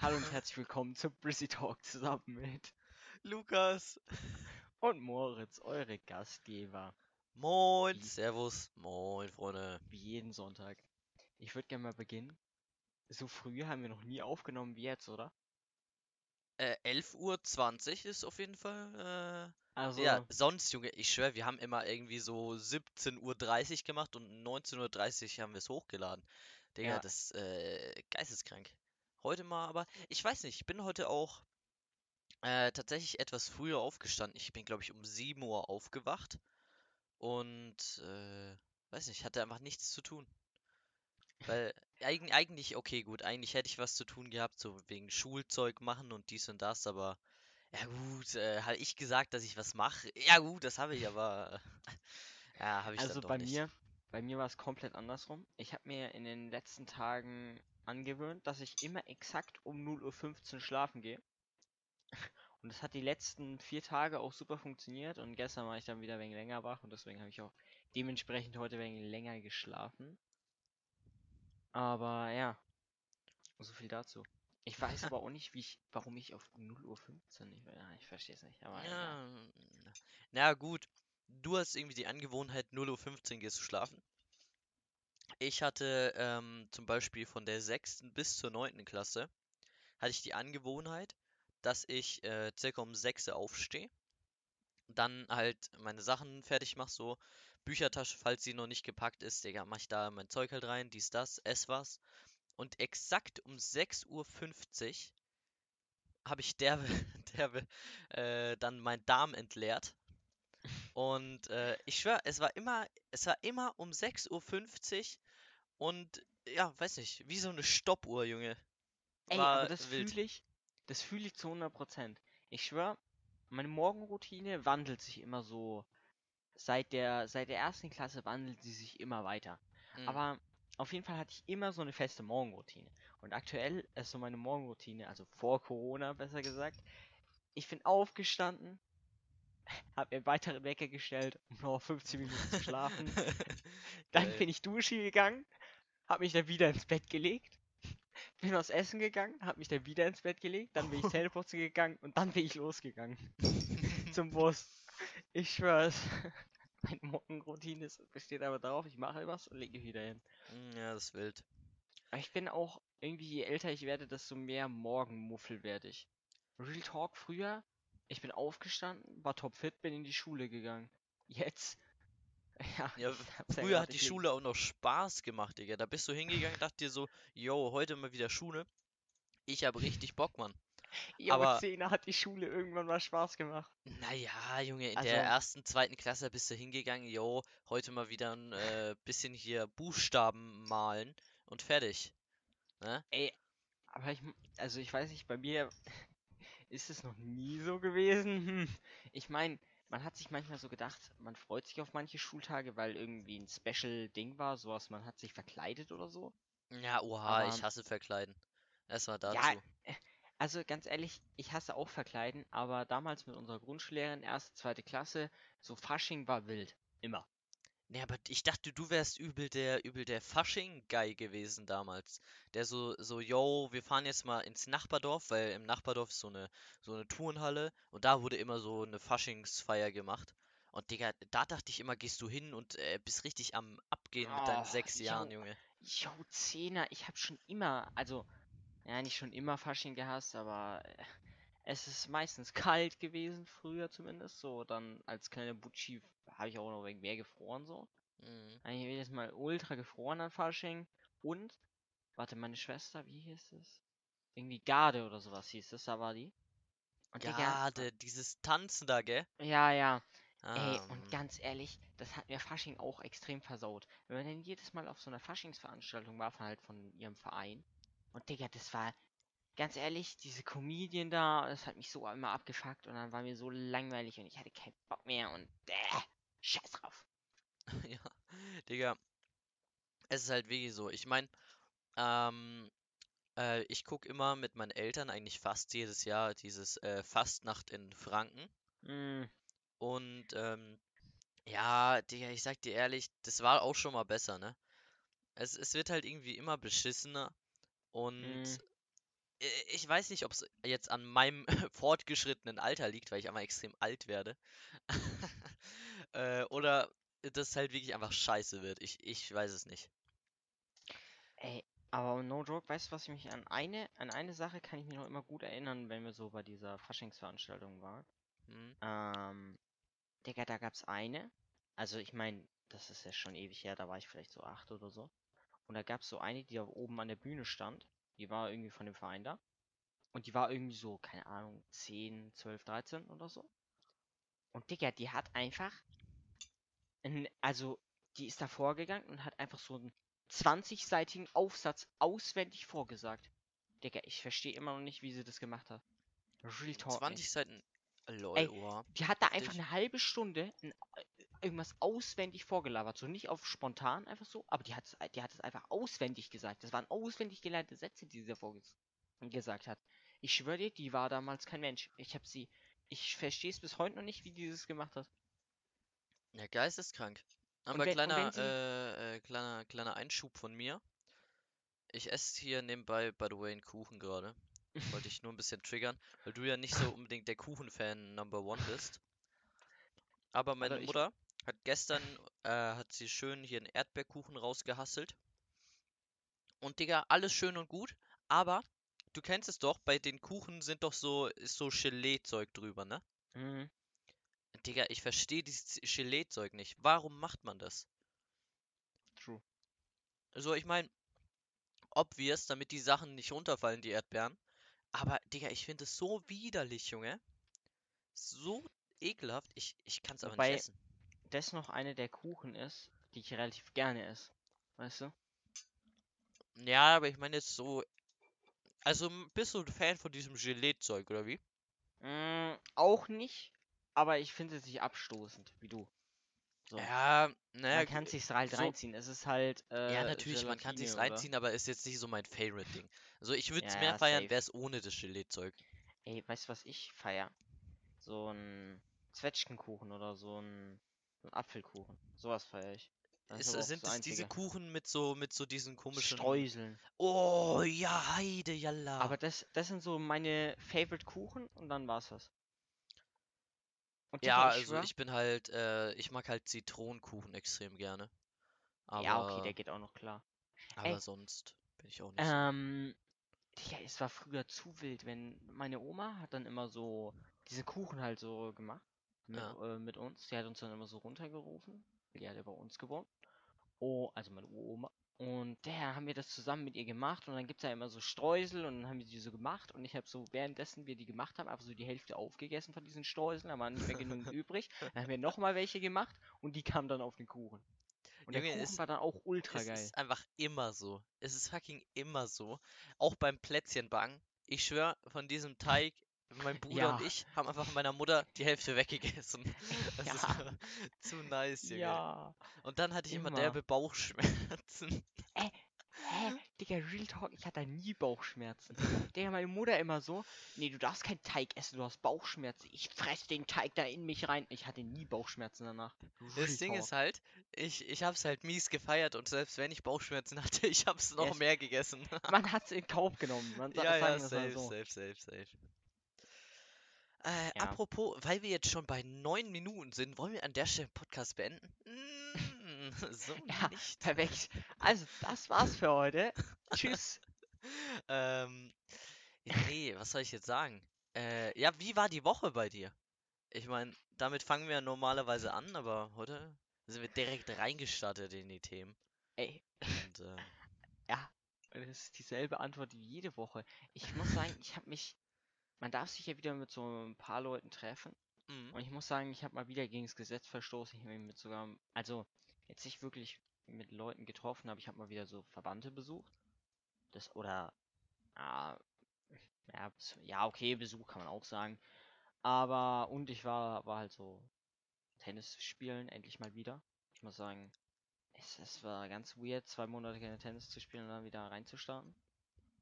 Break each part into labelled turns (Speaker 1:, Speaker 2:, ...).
Speaker 1: Hallo und herzlich willkommen zu Brissy Talk zusammen mit
Speaker 2: Lukas.
Speaker 1: und Moritz, eure Gastgeber,
Speaker 2: Moin, Servus, moin, Freunde.
Speaker 1: wie jeden Sonntag. Ich würde gerne mal beginnen. So früh haben wir noch nie aufgenommen wie jetzt, oder?
Speaker 2: Äh, 11.20 Uhr ist auf jeden Fall.
Speaker 1: Also,
Speaker 2: Äh, ja, sonst, Junge, ich schwör, wir haben immer irgendwie so 17.30 Uhr gemacht und 19.30 Uhr haben wir es hochgeladen. Digga,
Speaker 1: Ja.
Speaker 2: das ist äh, geisteskrank. Heute mal, aber ich weiß nicht, ich bin heute auch äh, tatsächlich etwas früher aufgestanden. Ich bin, glaube ich, um 7 Uhr aufgewacht und äh, weiß nicht, hatte einfach nichts zu tun. Weil eigen, eigentlich, okay, gut, eigentlich hätte ich was zu tun gehabt, so wegen Schulzeug machen und dies und das, aber ja gut, äh, habe ich gesagt, dass ich was mache? Ja gut, das habe ich, aber ja, habe ich
Speaker 1: also bei
Speaker 2: nicht.
Speaker 1: mir, bei mir war es komplett andersrum. Ich habe mir in den letzten Tagen angewöhnt, dass ich immer exakt um 0.15 Uhr schlafen gehe. Und das hat die letzten vier Tage auch super funktioniert und gestern war ich dann wieder wenig länger wach und deswegen habe ich auch dementsprechend heute wenig länger geschlafen. Aber ja, so viel dazu. Ich weiß aber auch nicht, wie ich, warum ich auf 0.15 Uhr, ich, ja, ich verstehe es nicht, aber egal.
Speaker 2: Ja, na gut, du hast irgendwie die Angewohnheit, 0.15 Uhr gehst du schlafen. Ich hatte ähm, zum Beispiel von der 6. bis zur 9. Klasse, hatte ich die Angewohnheit, dass ich äh, circa um 6 Uhr aufstehe, dann halt meine Sachen fertig mache, so Büchertasche, falls sie noch nicht gepackt ist, Digga, mach ich da mein Zeug halt rein, dies, das, ess was. Und exakt um 6.50 Uhr habe ich derbe, derbe äh, dann meinen Darm entleert. Und äh, ich schwör, es war immer, es war immer um 6.50 Uhr und ja, weiß nicht, wie so eine Stoppuhr, Junge.
Speaker 1: Ey,
Speaker 2: War
Speaker 1: aber das fühle ich, das fühle ich zu 100%. Ich schwör, meine Morgenroutine wandelt sich immer so. Seit der, seit der ersten Klasse wandelt sie sich immer weiter.
Speaker 2: Mm,
Speaker 1: Aber auf jeden Fall hatte ich immer so eine feste Morgenroutine. Und aktuell ist so meine Morgenroutine, also vor Corona besser gesagt. Ich bin aufgestanden, habe mir einen weiteren Wecker gestellt, um noch 15 Minuten zu schlafen. Dann bin ich duschen gegangen, habe mich dann wieder ins Bett gelegt, bin was essen gegangen, habe mich dann wieder ins Bett gelegt, dann bin ich Zähneputzen gegangen und dann bin ich losgegangen zum Bus. Ich schwör's. Meine Morgenroutine besteht aber darauf, ich mache was und lege mich wieder hin.
Speaker 2: Mm, Ja, das ist wild.
Speaker 1: Aber ich bin auch, irgendwie je älter ich werde, desto mehr Morgenmuffel werde ich. Real Talk früher, ich bin aufgestanden, war topfit, bin in die Schule gegangen. Jetzt, ja,
Speaker 2: Ja,
Speaker 1: ja
Speaker 2: früher hat die Schule auch noch Spaß gemacht, Digga. Da bist du hingegangen, dachte dir so, yo, heute mal wieder Schule. Ich habe richtig Bock, Mann.
Speaker 1: Jo,
Speaker 2: aber-
Speaker 1: Zehner hat die Schule irgendwann mal Spaß gemacht.
Speaker 2: Naja, Junge, in
Speaker 1: Also-
Speaker 2: der ersten, zweiten Klasse bist du hingegangen, yo, heute mal wieder ein äh, bisschen hier Buchstaben malen und fertig. Ne?
Speaker 1: Ey, aber ich, also ich weiß nicht, bei mir ist es noch nie so gewesen. Hm. Ich meine, man hat sich manchmal so gedacht, man freut sich auf manche Schultage, weil irgendwie ein Special-Ding war, sowas, man hat sich verkleidet oder so.
Speaker 2: Ja, oha, ich
Speaker 1: Aber-
Speaker 2: hasse Verkleiden. Erstmal dazu.
Speaker 1: Ja, Also ganz ehrlich, ich hasse auch Verkleiden, aber damals mit unserer Grundschullehrerin, erste, zweite Klasse, so Fasching war wild. Immer.
Speaker 2: Nee, aber ich dachte, du wärst übel der, übel der Fasching-Guy gewesen damals. Der so, so, yo, wir fahren jetzt mal ins Nachbardorf, weil im Nachbardorf ist so eine, so eine Turnhalle und da wurde immer so eine Faschingsfeier gemacht. Und Digga, da dachte ich immer, gehst du hin und äh, bist richtig am Abgehen mit deinen
Speaker 1: Oh,
Speaker 2: sechs Jahren,
Speaker 1: jo.
Speaker 2: Junge.
Speaker 1: Jo, Zehner, ich hab schon immer, also, ja, nicht schon immer Fasching gehasst, aber äh, es ist meistens kalt gewesen, früher zumindest. So, dann als kleiner Butschi habe ich auch noch wegen mehr gefroren, so.
Speaker 2: Mhm.
Speaker 1: Eigentlich jedes Mal ultra gefroren an Fasching. Und, warte, meine Schwester, wie hieß es? Irgendwie Garde oder sowas hieß es, da war die. Und Digga,
Speaker 2: Ja, der, dieses Tanzen da, gell?
Speaker 1: ja, ja. Ey,
Speaker 2: Ah,
Speaker 1: und
Speaker 2: mm.
Speaker 1: ganz ehrlich, das hat mir Fasching auch extrem versaut. Wenn man denn jedes Mal auf so einer Faschingsveranstaltung war, von halt von ihrem Verein. Und Digga, das war, ganz ehrlich, diese Comedian da, das hat mich so immer abgefuckt und dann war mir so langweilig und ich hatte keinen Bock mehr und äh, scheiß drauf.
Speaker 2: Ja, Digga. Es ist halt wirklich so. Ich meine, ähm, äh, ich gucke immer mit meinen Eltern eigentlich fast jedes Jahr dieses äh, Fastnacht in Franken.
Speaker 1: Mm,
Speaker 2: Und ähm, ja, Digga, ich sag dir ehrlich, das war auch schon mal besser, ne? Es, es wird halt irgendwie immer beschissener. Und
Speaker 1: Mm.
Speaker 2: Äh, ich weiß nicht, ob es jetzt an meinem fortgeschrittenen Alter liegt, weil ich einfach extrem alt werde. äh, oder das halt wirklich einfach scheiße wird. Ich, ich weiß es nicht.
Speaker 1: Ey, aber no joke, weißt du, was ich mich an eine, an eine Sache kann ich mich noch immer gut erinnern, wenn wir so bei dieser Faschingsveranstaltung waren.
Speaker 2: Hm?
Speaker 1: Ähm, Digga, da gab's eine. Also ich meine, das ist ja schon ewig her, da war ich vielleicht so acht oder so. Und da gab's so eine, die da oben an der Bühne stand. Die war irgendwie von dem Verein da. Und die war irgendwie so, keine Ahnung, 10, 12, 13 oder so. Und Digga, die hat einfach. Ein, also, die ist da vorgegangen und hat einfach so einen 20-seitigen Aufsatz auswendig vorgesagt. Digga, ich verstehe immer noch nicht, wie sie das gemacht hat. Real Talk. ey.
Speaker 2: 20 Seiten. Lol,
Speaker 1: Ey. Die hat da einfach eine halbe Stunde ein, äh, irgendwas auswendig vorgelabert. So nicht auf spontan einfach so, aber die hat es die hat es einfach auswendig gesagt. Das waren auswendig gelernte Sätze, die sie davor ges gesagt hat. Ich schwöre dir, die war damals kein Mensch. Ich habe sie. Ich verstehe es bis heute noch nicht, wie die das gemacht hat.
Speaker 2: Ja, geisteskrank. Aber
Speaker 1: wenn-
Speaker 2: kleiner,
Speaker 1: sie-
Speaker 2: äh, äh, kleiner, kleiner Einschub von mir. Ich esse hier nebenbei, by the way, einen Kuchen gerade. Wollte ich nur ein bisschen triggern, weil du ja nicht so unbedingt der Kuchenfan Number One bist. Aber meine Mutter hat gestern, äh, hat sie schön hier einen Erdbeerkuchen rausgehasselt. Und Digga, alles schön und gut, aber du kennst es doch, bei den Kuchen sind doch so, ist so Gelee-Zeug drüber, ne?
Speaker 1: Mhm.
Speaker 2: Digga, ich verstehe dieses Gelee-Zeug nicht. Warum macht man das?
Speaker 1: True.
Speaker 2: So, ich meine, obvious, damit die Sachen nicht runterfallen, die Erdbeeren. Aber, Digga, ich finde es so widerlich, Junge. So ekelhaft. Ich, ich kann es aber
Speaker 1: Wobei-
Speaker 2: nicht essen.
Speaker 1: Das noch eine der Kuchen ist, die ich relativ gerne esse. Weißt du?
Speaker 2: Ja, aber ich meine jetzt so. Also, bist du ein Fan von diesem Gelee-Zeug, oder wie?
Speaker 1: Mm, auch nicht, aber ich finde es nicht abstoßend, wie du. So.
Speaker 2: Ja, naja,
Speaker 1: man kann sich's halt
Speaker 2: so-
Speaker 1: reinziehen. Es ist halt. Äh,
Speaker 2: ja, natürlich, man kann sich's
Speaker 1: Gelatine, oder?
Speaker 2: reinziehen, aber ist jetzt nicht so mein Favorite-Ding. Also, ich würde es
Speaker 1: Ja,
Speaker 2: mehr
Speaker 1: ja,
Speaker 2: feiern, wäre es ohne das Gelee-Zeug.
Speaker 1: Ey, weißt du, was ich feier? So ein Zwetschgenkuchen oder so ein Apfelkuchen. Sowas feier ich.
Speaker 2: Ist, sind
Speaker 1: das
Speaker 2: es diese. Kuchen mit so, mit so diesen komischen.
Speaker 1: Streuseln.
Speaker 2: Oh, ja, Heide, jalla.
Speaker 1: Aber das, das sind so meine Favorite Kuchen und dann war's das. Und
Speaker 2: Ja, also ich bin halt, äh, ich mag halt Zitronenkuchen extrem gerne. Aber,
Speaker 1: ja, okay, der geht auch noch klar.
Speaker 2: aber
Speaker 1: Ey,
Speaker 2: sonst bin ich auch nicht so.
Speaker 1: Ähm, ja, es war früher zu wild, wenn meine Oma hat dann immer so diese Kuchen halt so gemacht mit,
Speaker 2: Ja.
Speaker 1: äh, mit uns. Die hat uns dann immer so runtergerufen. Die hat ja bei uns gewohnt. Oh, also meine Uroma. Und daher haben wir das zusammen mit ihr gemacht und dann gibt's ja immer so Streusel und dann haben wir die so gemacht und ich habe so währenddessen wir die gemacht haben, einfach so die Hälfte aufgegessen von diesen Streuseln, da waren nicht mehr genug übrig. Dann haben wir nochmal welche gemacht und die kamen dann auf den Kuchen. Und der
Speaker 2: Junge,
Speaker 1: Kuchen
Speaker 2: es-
Speaker 1: war dann auch ultra
Speaker 2: Es
Speaker 1: geil.
Speaker 2: ist einfach immer so. Es ist fucking immer so. Auch beim Plätzchenbacken. Ich schwör, von diesem Teig, mein Bruder
Speaker 1: Ja.
Speaker 2: und ich haben einfach meiner Mutter die Hälfte weggegessen. Das ist
Speaker 1: Ja.
Speaker 2: einfach zu nice, Junge.
Speaker 1: Ja.
Speaker 2: Und dann hatte ich immer
Speaker 1: Immer.
Speaker 2: derbe Bauchschmerzen.
Speaker 1: Hä? Digga, Real Talk, ich hatte nie Bauchschmerzen. Digga, meine Mutter immer so, nee, du darfst keinen Teig essen, du hast Bauchschmerzen. Ich fress den Teig da in mich rein. Ich hatte nie Bauchschmerzen danach. Real
Speaker 2: Das Ding
Speaker 1: Talk.
Speaker 2: ist halt, ich, ich hab's halt mies gefeiert und selbst wenn ich Bauchschmerzen hatte, ich hab's noch
Speaker 1: Yes.
Speaker 2: mehr gegessen.
Speaker 1: Man hat's in Kauf genommen. Man
Speaker 2: Ja, ja, safe,
Speaker 1: so.
Speaker 2: safe, safe, safe. Äh,
Speaker 1: Ja.
Speaker 2: apropos, weil wir jetzt schon bei neun Minuten sind, wollen wir an der Stelle den Podcast beenden? Mm, so
Speaker 1: Ja.
Speaker 2: nicht.
Speaker 1: Perfekt. Also, das war's für heute. Tschüss.
Speaker 2: Ähm, nee, was soll ich jetzt sagen? Äh, ja, wie war die Woche bei dir? Ich meine, damit fangen wir normalerweise an, aber heute sind wir direkt reingestartet in die Themen.
Speaker 1: Ey,
Speaker 2: Und, äh,
Speaker 1: ja, das ist dieselbe Antwort wie jede Woche. Ich muss sagen, ich habe mich. Man darf sich ja wieder mit so ein paar Leuten treffen.
Speaker 2: mm,
Speaker 1: Und ich muss sagen, ich habe mal wieder gegen das Gesetz verstoßen. Ich habe mich mit sogar, also jetzt nicht wirklich mit Leuten getroffen, aber ich habe mal wieder so Verwandte besucht. Das oder ah, ja, ja, okay, Besuch kann man auch sagen. Aber und ich war war halt so Tennis spielen endlich mal wieder. Ich muss sagen, es, es war ganz weird, zwei Monate keine Tennis zu spielen und dann wieder reinzustarten.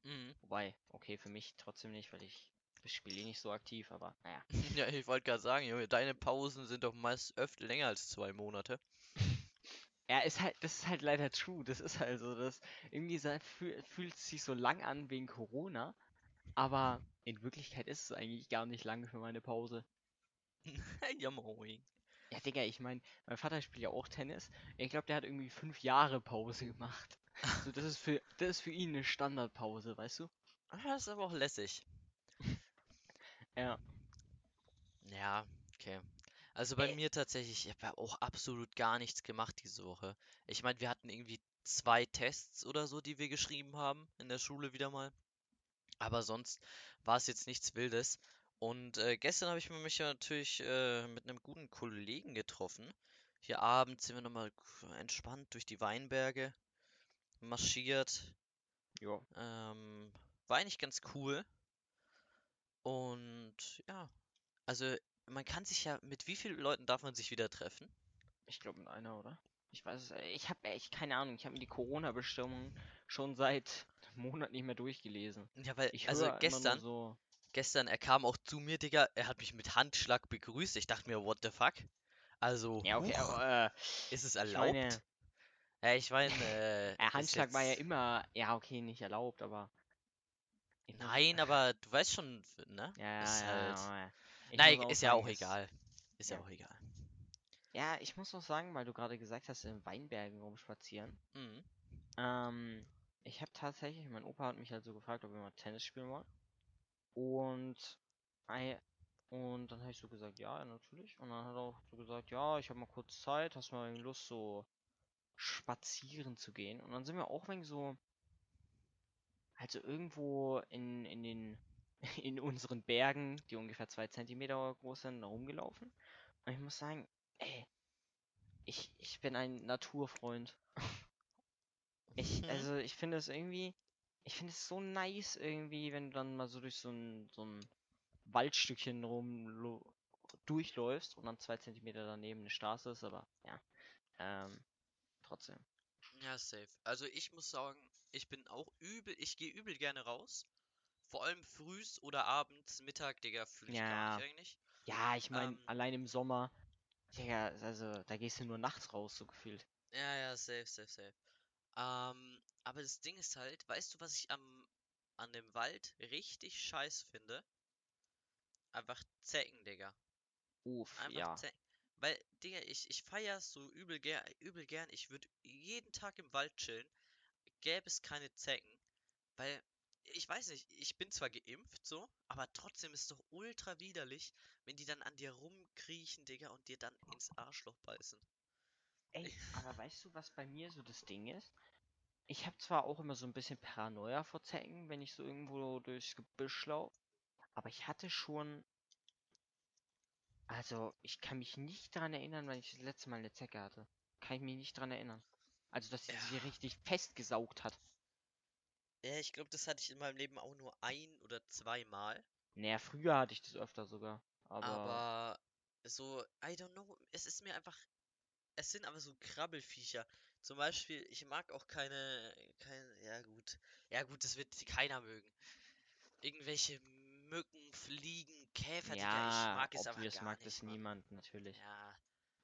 Speaker 2: mm.
Speaker 1: Wobei, okay, für mich trotzdem nicht, weil ich spiele eh nicht so aktiv, aber naja.
Speaker 2: Ja, ich wollte gerade sagen, Junge, deine Pausen sind doch meist öfter länger als zwei Monate.
Speaker 1: Ja, ist halt, das ist halt leider true. Das ist halt so, das irgendwie sa- fühl, fühlt es sich so lang an wegen Corona. Aber in Wirklichkeit ist es eigentlich gar nicht lange für meine Pause.
Speaker 2: ja, moin.
Speaker 1: Ja, Digga, ich meine, mein Vater spielt ja auch Tennis. Ich glaube, der hat irgendwie fünf Jahre Pause gemacht. So, das ist für, das ist für ihn eine Standardpause, weißt du?
Speaker 2: Das ist aber auch lässig.
Speaker 1: Ja.
Speaker 2: Ja, okay. Also bei
Speaker 1: Äh.
Speaker 2: mir tatsächlich, ich habe auch absolut gar nichts gemacht diese Woche. Ich meine, wir hatten irgendwie zwei Tests oder so, die wir geschrieben haben in der Schule wieder mal. Aber sonst war es jetzt nichts Wildes. Und äh, gestern habe ich mich ja natürlich äh, mit einem guten Kollegen getroffen. Hier abends sind wir nochmal entspannt durch die Weinberge marschiert.
Speaker 1: Ja.
Speaker 2: Ähm, war eigentlich ganz cool. Und ja, also man kann sich ja, mit wie vielen Leuten darf man sich wieder treffen?
Speaker 1: Ich glaube mit einer, oder? Ich weiß es. äh, Ich habe echt keine Ahnung. Ich habe mir die Corona-Bestimmungen schon seit einem Monat nicht mehr durchgelesen.
Speaker 2: Ja, weil,
Speaker 1: Ich
Speaker 2: also gestern,
Speaker 1: so.
Speaker 2: gestern, er kam auch zu mir, Digga, er hat mich mit Handschlag begrüßt. Ich dachte mir, what the fuck? Also,
Speaker 1: Ja, okay,
Speaker 2: huch,
Speaker 1: aber äh,
Speaker 2: ist es
Speaker 1: ich
Speaker 2: erlaubt?
Speaker 1: meine,
Speaker 2: Ja, ich meine, äh,
Speaker 1: Handschlag war ja
Speaker 2: jetzt-
Speaker 1: immer, ja, okay, nicht erlaubt, aber.
Speaker 2: Nein, aber du weißt schon, ne?
Speaker 1: Ja, ja,
Speaker 2: ist
Speaker 1: ja,
Speaker 2: halt.
Speaker 1: ja,
Speaker 2: Nein, ist ja auch egal. Ist ja
Speaker 1: ja.
Speaker 2: auch egal.
Speaker 1: Ja, ich muss auch sagen, weil du gerade gesagt hast, in Weinbergen rumspazieren.
Speaker 2: Mhm.
Speaker 1: Ähm, ich habe tatsächlich, mein Opa hat mich halt so gefragt, ob wir mal Tennis spielen wollen. Und, und dann habe ich so gesagt, ja, natürlich. Und dann hat er auch so gesagt, ja, ich habe mal kurz Zeit, hast mal Lust, so spazieren zu gehen. Und dann sind wir auch wegen so, also irgendwo in, in den, in unseren Bergen, die ungefähr zwei Zentimeter groß sind, rumgelaufen. Und ich muss sagen, ey, ich, ich bin ein Naturfreund. Ich,
Speaker 2: Mhm.
Speaker 1: also ich finde es irgendwie, ich finde es so nice irgendwie, wenn du dann mal so durch so ein, so ein Waldstückchen rum durchläufst und dann zwei Zentimeter daneben eine Straße ist, aber ja, ähm, trotzdem.
Speaker 2: Ja, safe. Also ich muss sagen, ich bin auch übel, ich gehe übel gerne raus. Vor allem frühs oder abends, Mittag, Digga, fühle ich gar
Speaker 1: Ja.
Speaker 2: nicht eigentlich.
Speaker 1: Ja, ich meine,
Speaker 2: Ähm.
Speaker 1: allein im Sommer, Digga, also da gehst du nur nachts raus, so gefühlt.
Speaker 2: Ja, ja, safe, safe, safe. Ähm, aber das Ding ist halt, weißt du, was ich am an dem Wald richtig scheiß finde? Einfach Zecken, Digga.
Speaker 1: Uff,
Speaker 2: Einfach
Speaker 1: ja.
Speaker 2: Zecken. Weil, Digga, ich, ich feier so übel, ger übel gern. Ich würde jeden Tag im Wald chillen. Gäbe es keine Zecken. Weil, ich weiß nicht, ich bin zwar geimpft so, aber trotzdem ist es doch ultra widerlich, wenn die dann an dir rumkriechen, Digga, und dir dann ins Arschloch beißen.
Speaker 1: Ey, aber weißt du, was bei mir so das Ding ist? Ich habe zwar auch immer so ein bisschen Paranoia vor Zecken, wenn ich so irgendwo durchs Gebüsch laufe, aber ich hatte schon. Also, ich kann mich nicht daran erinnern, wann ich das letzte Mal eine Zecke hatte. Kann ich mich nicht daran erinnern. Also, dass sie sich
Speaker 2: Ja.
Speaker 1: richtig festgesaugt hat.
Speaker 2: Ja, ich glaube, das hatte ich in meinem Leben auch nur ein oder zweimal.
Speaker 1: Naja, früher hatte ich das öfter sogar. Aber.
Speaker 2: Aber so, I don't know, es ist mir einfach, es sind aber so Krabbelfiecher. Zum Beispiel, ich mag auch keine, keine, ja gut, ja gut, das wird keiner mögen. Irgendwelche Mücken, Fliegen, Käfer, Digga, ich
Speaker 1: ja,
Speaker 2: mag es
Speaker 1: obvious
Speaker 2: gar
Speaker 1: mag
Speaker 2: nicht,
Speaker 1: das
Speaker 2: Mann.
Speaker 1: niemand, natürlich.
Speaker 2: Ja,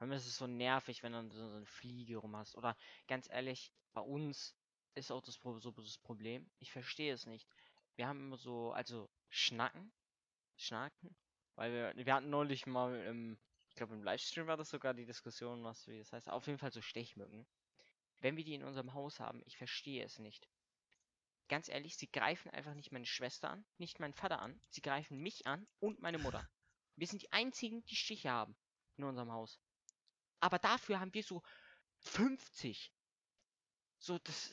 Speaker 1: Vor allem ist es so nervig, wenn du so, so eine Fliege rum hast. Oder ganz ehrlich, bei uns ist auch das, so das Problem. Ich verstehe es nicht. Wir haben immer so, also Schnacken, Schnaken, weil wir, wir hatten neulich mal im, ich glaube im Livestream war das sogar die Diskussion, was wie das heißt. Auf jeden Fall so Stechmücken. Wenn wir die in unserem Haus haben, ich verstehe es nicht. Ganz ehrlich, sie greifen einfach nicht meine Schwester an, nicht meinen Vater an. Sie greifen mich an und meine Mutter. Wir sind die einzigen, die Stiche haben in unserem Haus. Aber dafür haben wir so 50. So, das.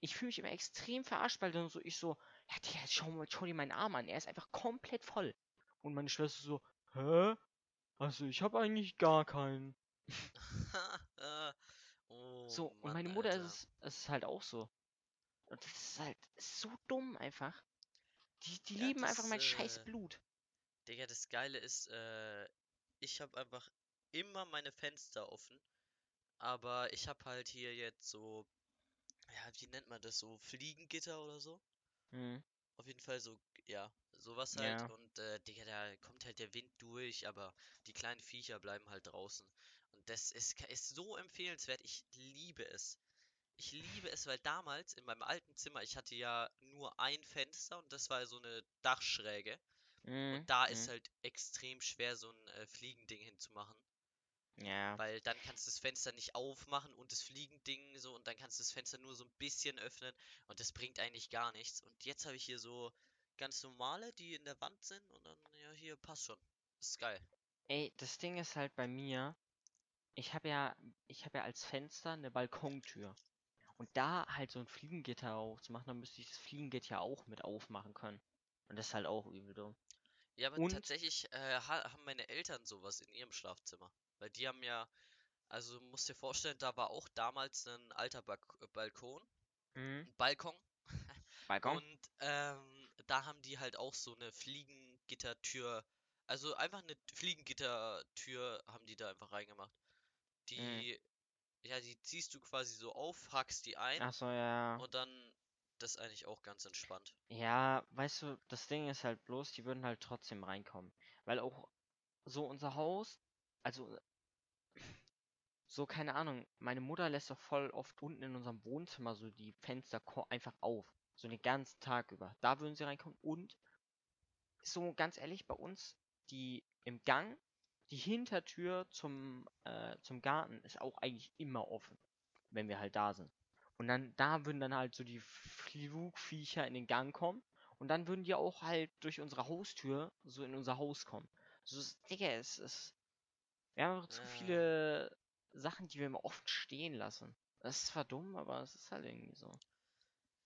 Speaker 1: Ich fühle mich immer extrem verarscht, weil dann so ich so, ja, Digga, schau, mal, schau dir meinen Arm an. Er ist einfach komplett voll. Und meine Schwester so, hä? Also, ich habe eigentlich gar keinen.
Speaker 2: Oh
Speaker 1: So, und
Speaker 2: Mann,
Speaker 1: meine Mutter ist
Speaker 2: Alter.
Speaker 1: es, es ist halt auch so. Und das ist halt so dumm einfach. Die, die
Speaker 2: Ja,
Speaker 1: lieben einfach
Speaker 2: das,
Speaker 1: mein scheiß
Speaker 2: äh,
Speaker 1: Blut.
Speaker 2: Digga, das Geile ist, äh, ich habe einfach immer meine Fenster offen, aber ich habe halt hier jetzt so, ja, wie nennt man das, so Fliegengitter oder so?
Speaker 1: Hm.
Speaker 2: Auf jeden Fall so, ja, sowas halt.
Speaker 1: Ja.
Speaker 2: Und äh, Digga, da kommt halt der Wind durch, aber die kleinen Viecher bleiben halt draußen. Und das ist, ist so empfehlenswert. Ich liebe es. Ich liebe es, weil damals in meinem alten Zimmer, ich hatte ja nur ein Fenster und das war so eine Dachschräge. Und
Speaker 1: Mhm,
Speaker 2: da ist
Speaker 1: mhm.
Speaker 2: halt extrem schwer, so ein äh, Fliegending hinzumachen.
Speaker 1: Ja.
Speaker 2: Weil dann kannst du das Fenster nicht aufmachen und das Fliegending so und dann kannst du das Fenster nur so ein bisschen öffnen und das bringt eigentlich gar nichts. Und jetzt habe ich hier so ganz normale, die in der Wand sind und dann, ja, hier passt schon. Das ist geil.
Speaker 1: Ey, das Ding ist halt bei mir, ich habe ja, ich habe ja als Fenster eine Balkontür. Und da halt so ein Fliegengitter aufzumachen, dann müsste ich das Fliegengitter ja auch mit aufmachen können. Und das ist halt auch übel dumm.
Speaker 2: Ja, aber
Speaker 1: Und,
Speaker 2: tatsächlich äh, ha haben meine Eltern sowas in ihrem Schlafzimmer. Weil die haben ja, also musst dir vorstellen, da war auch damals ein alter Balk äh, Balkon,
Speaker 1: mh,
Speaker 2: ein Balkon.
Speaker 1: Balkon?
Speaker 2: Und ähm, da haben die halt auch so eine Fliegengittertür, also einfach eine Fliegengittertür haben die da einfach reingemacht.
Speaker 1: Mhm.
Speaker 2: Die, ja, die ziehst du quasi so auf, hackst die ein
Speaker 1: Ach so, ja.
Speaker 2: und dann, das ist eigentlich auch ganz entspannt.
Speaker 1: Ja, weißt du, das Ding ist halt bloß, die würden halt trotzdem reinkommen. Weil auch so unser Haus, also so, keine Ahnung, meine Mutter lässt doch voll oft unten in unserem Wohnzimmer so die Fenster einfach auf. So den ganzen Tag über. Da würden sie reinkommen. Und so ganz ehrlich, bei uns, die im Gang, die Hintertür zum, äh, zum Garten ist auch eigentlich immer offen, wenn wir halt da sind. Und dann, da würden dann halt so die Flugviecher in den Gang kommen. Und dann würden die auch halt durch unsere Haustür so in unser Haus kommen. So, Digga, es ist. Wir haben einfach zu
Speaker 2: Äh,
Speaker 1: viele Sachen, die wir immer oft stehen lassen. Das ist zwar dumm, aber es ist halt irgendwie so.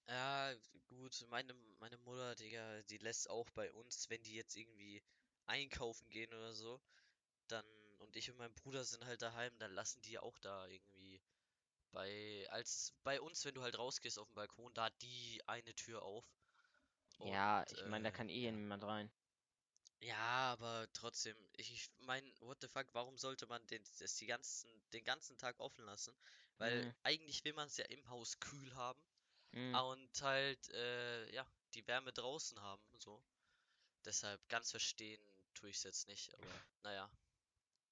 Speaker 2: ja, gut, meine, meine Mutter, Digga, die lässt auch bei uns, wenn die jetzt irgendwie einkaufen gehen oder so, dann, und ich und mein Bruder sind halt daheim, dann lassen die auch da irgendwie bei, als bei uns, wenn du halt rausgehst auf den Balkon, da hat die eine Tür auf.
Speaker 1: Ja,
Speaker 2: Und
Speaker 1: ich meine, da
Speaker 2: äh,
Speaker 1: kann eh
Speaker 2: ja.
Speaker 1: niemand rein.
Speaker 2: Ja, aber trotzdem, ich meine, what the fuck, warum sollte man den, das die ganzen, den ganzen Tag offen lassen? Weil
Speaker 1: Hm,
Speaker 2: eigentlich will man es ja im Haus kühl haben
Speaker 1: hm.
Speaker 2: ah, und halt, äh, ja, die Wärme draußen haben, so. Deshalb ganz verstehen tue ich es jetzt nicht, aber naja.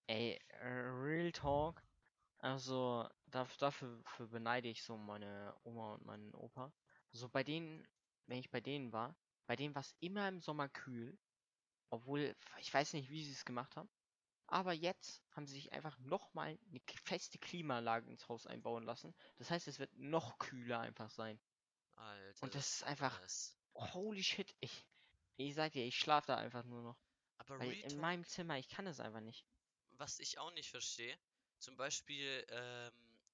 Speaker 1: Ey, äh, Real Talk. Also, daf- dafür, dafür beneide ich so meine Oma und meinen Opa. So bei denen, wenn ich bei denen war, bei denen war es immer im Sommer kühl. Obwohl, ich weiß nicht, wie sie es gemacht haben. Aber jetzt haben sie sich einfach nochmal eine feste Klimaanlage ins Haus einbauen lassen. Das heißt, es wird noch kühler einfach sein.
Speaker 2: Alter,
Speaker 1: Und
Speaker 2: das
Speaker 1: das ist einfach,
Speaker 2: nice.
Speaker 1: holy shit, ich, ich sag dir, ich schlafe da einfach nur noch.
Speaker 2: Aber
Speaker 1: Weil in meinem Zimmer, ich kann es einfach nicht.
Speaker 2: was ich auch nicht verstehe, zum Beispiel ähm,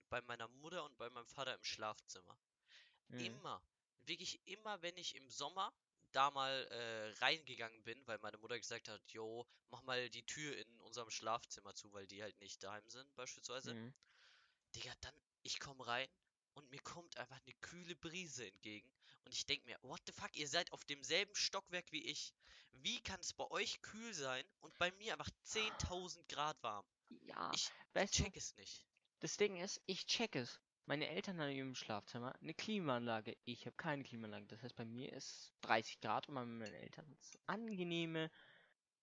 Speaker 2: bei meiner Mutter und bei meinem Vater im Schlafzimmer.
Speaker 1: Mhm.
Speaker 2: Immer, wirklich immer, wenn ich im Sommer da mal äh, reingegangen bin, weil meine Mutter gesagt hat, jo, mach mal die Tür in unserem Schlafzimmer zu, weil die halt nicht daheim sind, beispielsweise.
Speaker 1: Mhm.
Speaker 2: Digga, dann, ich komme rein und mir kommt einfach eine kühle Brise entgegen. Und ich denke mir, what the fuck, ihr seid auf demselben Stockwerk wie ich. Wie kann es bei euch kühl sein und bei mir einfach 10.000 Grad warm?
Speaker 1: Ja,
Speaker 2: Ich,
Speaker 1: weißt du,
Speaker 2: check es nicht.
Speaker 1: das Ding ist, ich check es. Meine Eltern haben im Schlafzimmer eine Klimaanlage. Ich habe keine Klimaanlage. Das heißt, bei mir ist 30 Grad und bei meinen Eltern ist angenehme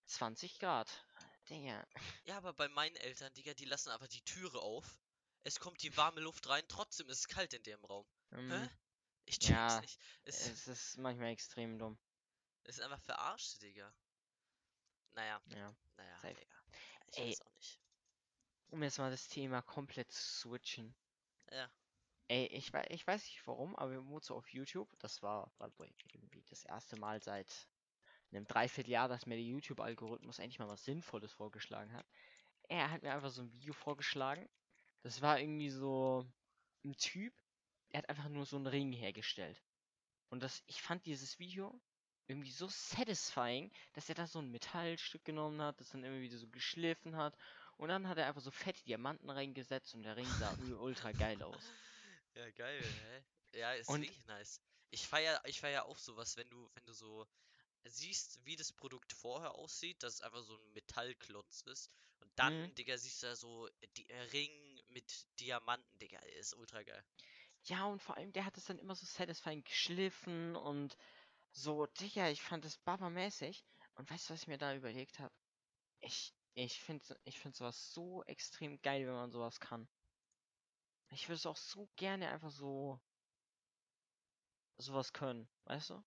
Speaker 1: 20 Grad. Digga.
Speaker 2: Ja, aber bei meinen Eltern, Digga, die lassen aber die Türe auf. Es kommt die warme Luft rein, trotzdem ist es kalt in dem Raum. Hä?
Speaker 1: Ähm,
Speaker 2: Ich check's
Speaker 1: ja,
Speaker 2: nicht. Es
Speaker 1: es ist manchmal extrem dumm.
Speaker 2: es ist einfach verarscht, Digga. Naja,
Speaker 1: Ja,
Speaker 2: naja,
Speaker 1: safe.
Speaker 2: Digga. Ich
Speaker 1: Ey,
Speaker 2: weiß auch nicht.
Speaker 1: um jetzt mal das Thema komplett zu switchen.
Speaker 2: Ja,
Speaker 1: Ey, ich, ich weiß nicht warum, aber wir so auf YouTube. Das war, way, irgendwie das erste Mal seit einem Dreivierteljahr, dass mir der YouTube-Algorithmus endlich mal was Sinnvolles vorgeschlagen hat. Er hat mir einfach so ein Video vorgeschlagen. Das war irgendwie so ein Typ, der hat einfach nur so einen Ring hergestellt. Und das, ich fand dieses Video irgendwie so satisfying, dass er da so ein Metallstück genommen hat, das dann immer wieder so geschliffen hat. Und dann hat er einfach so fette Diamanten reingesetzt und der Ring sah ul- ultra geil aus.
Speaker 2: ja, geil, hä? Ja, ist
Speaker 1: Und
Speaker 2: wirklich nice. Ich feier, ich feier auch sowas, wenn du, wenn du so siehst, wie das Produkt vorher aussieht, dass es einfach so ein Metallklotz ist. Und dann, Digga, siehst du da so die äh, Ring mit Diamanten, Digga, ist ultra geil.
Speaker 1: ja, und vor allem, der hat es dann immer so satisfying geschliffen und so, Digga, ich fand das babamäßig. Und weißt du, was ich mir da überlegt habe? Ich, ich finde ich find sowas so extrem geil, wenn man sowas kann. Ich würde es auch so gerne einfach so sowas können, weißt du?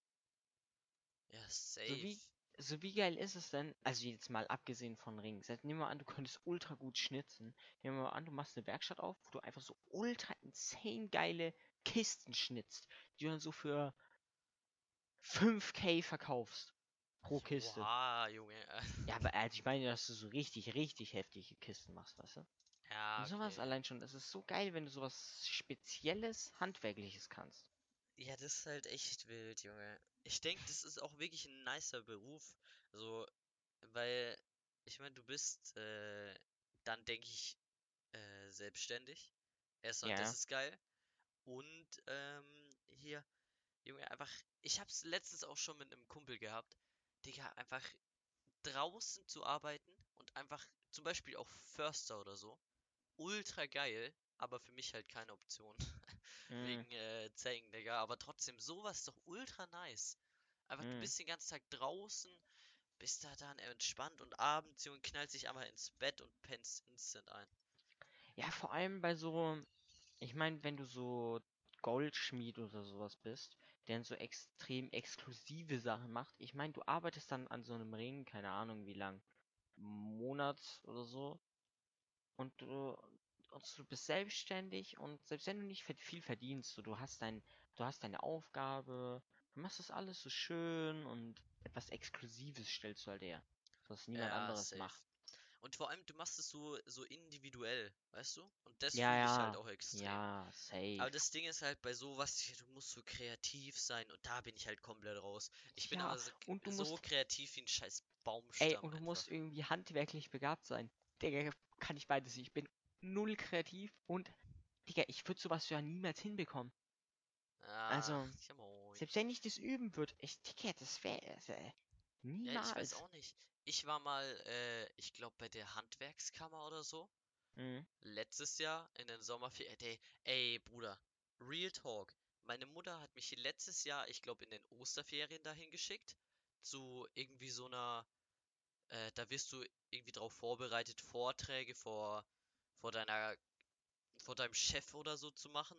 Speaker 2: Ja,
Speaker 1: So wie,
Speaker 2: safe.
Speaker 1: so wie geil ist es denn? Also jetzt mal abgesehen von Rings. Jetzt nehmen wir an, du könntest ultra gut schnitzen. Nehmen wir mal an, du machst eine Werkstatt auf, wo du einfach so ultra insane geile Kisten schnitzt, die du dann so für 5k verkaufst pro Kiste.
Speaker 2: Oha, Junge.
Speaker 1: Ja, aber also ich meine, dass du so richtig, richtig heftige Kisten machst, weißt du?
Speaker 2: Ja,
Speaker 1: Und sowas
Speaker 2: okay.
Speaker 1: allein schon, das ist so geil, wenn du sowas Spezielles, Handwerkliches kannst.
Speaker 2: Ja, das ist halt echt wild, Junge. Ich denke, das ist auch wirklich ein nicer Beruf. So, weil, ich meine, du bist äh, dann, denke ich, äh, selbstständig. Erstmal, das
Speaker 1: Ja,
Speaker 2: ist geil. Und ähm, hier, Junge, einfach, ich hab's letztens auch schon mit einem Kumpel gehabt. Digga, einfach draußen zu arbeiten und einfach zum Beispiel auch Förster oder so. Ultra geil, aber für mich halt keine Option.
Speaker 1: mm,
Speaker 2: Wegen äh, Zängen, Digga. Aber trotzdem, sowas ist doch ultra nice. Einfach, du
Speaker 1: mm.
Speaker 2: bist den ganzen Tag draußen, bist da dann entspannt und abends, Junge, knallt sich einmal ins Bett und pennst instant ein.
Speaker 1: Ja, vor allem bei so, ich meine, wenn du so Goldschmied oder sowas bist, der dann so extrem exklusive Sachen macht. Ich meine, du arbeitest dann an so einem Ring, keine Ahnung wie lang, Monat oder so. Und du, und du bist selbstständig und selbst wenn du nicht viel verdienst, so, du hast dein, du hast deine Aufgabe, du machst das alles so schön und etwas Exklusives stellst du halt her, was niemand
Speaker 2: Ja,
Speaker 1: anderes
Speaker 2: safe.
Speaker 1: macht.
Speaker 2: Und vor allem, du machst es so, so individuell, weißt du? Und das
Speaker 1: Ja,
Speaker 2: fühle ich halt auch extrem.
Speaker 1: ja, safe.
Speaker 2: Aber das Ding ist halt bei sowas, du musst so kreativ sein und da bin ich halt komplett raus. Ich bin
Speaker 1: Ja,
Speaker 2: aber so,
Speaker 1: und du
Speaker 2: so
Speaker 1: musst,
Speaker 2: kreativ wie ein scheiß
Speaker 1: ey,
Speaker 2: Baumstamm
Speaker 1: und du
Speaker 2: einfach.
Speaker 1: musst irgendwie handwerklich begabt sein. Digga, kann ich beides nicht. Ich bin null kreativ und, Digga, ich würde sowas ja niemals hinbekommen.
Speaker 2: Ah,
Speaker 1: Also,
Speaker 2: ja
Speaker 1: selbst wenn ich das üben würde, ich, Digga, das wäre, äh,
Speaker 2: Ja, ich weiß
Speaker 1: niemals.
Speaker 2: auch nicht. Ich war mal, äh, ich glaube bei der Handwerkskammer oder so,
Speaker 1: Mhm.
Speaker 2: letztes Jahr in den Sommerferien. Ey, ey, Bruder, Real Talk. Meine Mutter hat mich letztes Jahr, ich glaube in den Osterferien dahin geschickt, zu irgendwie so einer Äh, da wirst du irgendwie darauf vorbereitet, Vorträge vor, vor deiner, vor deinem Chef oder so zu machen.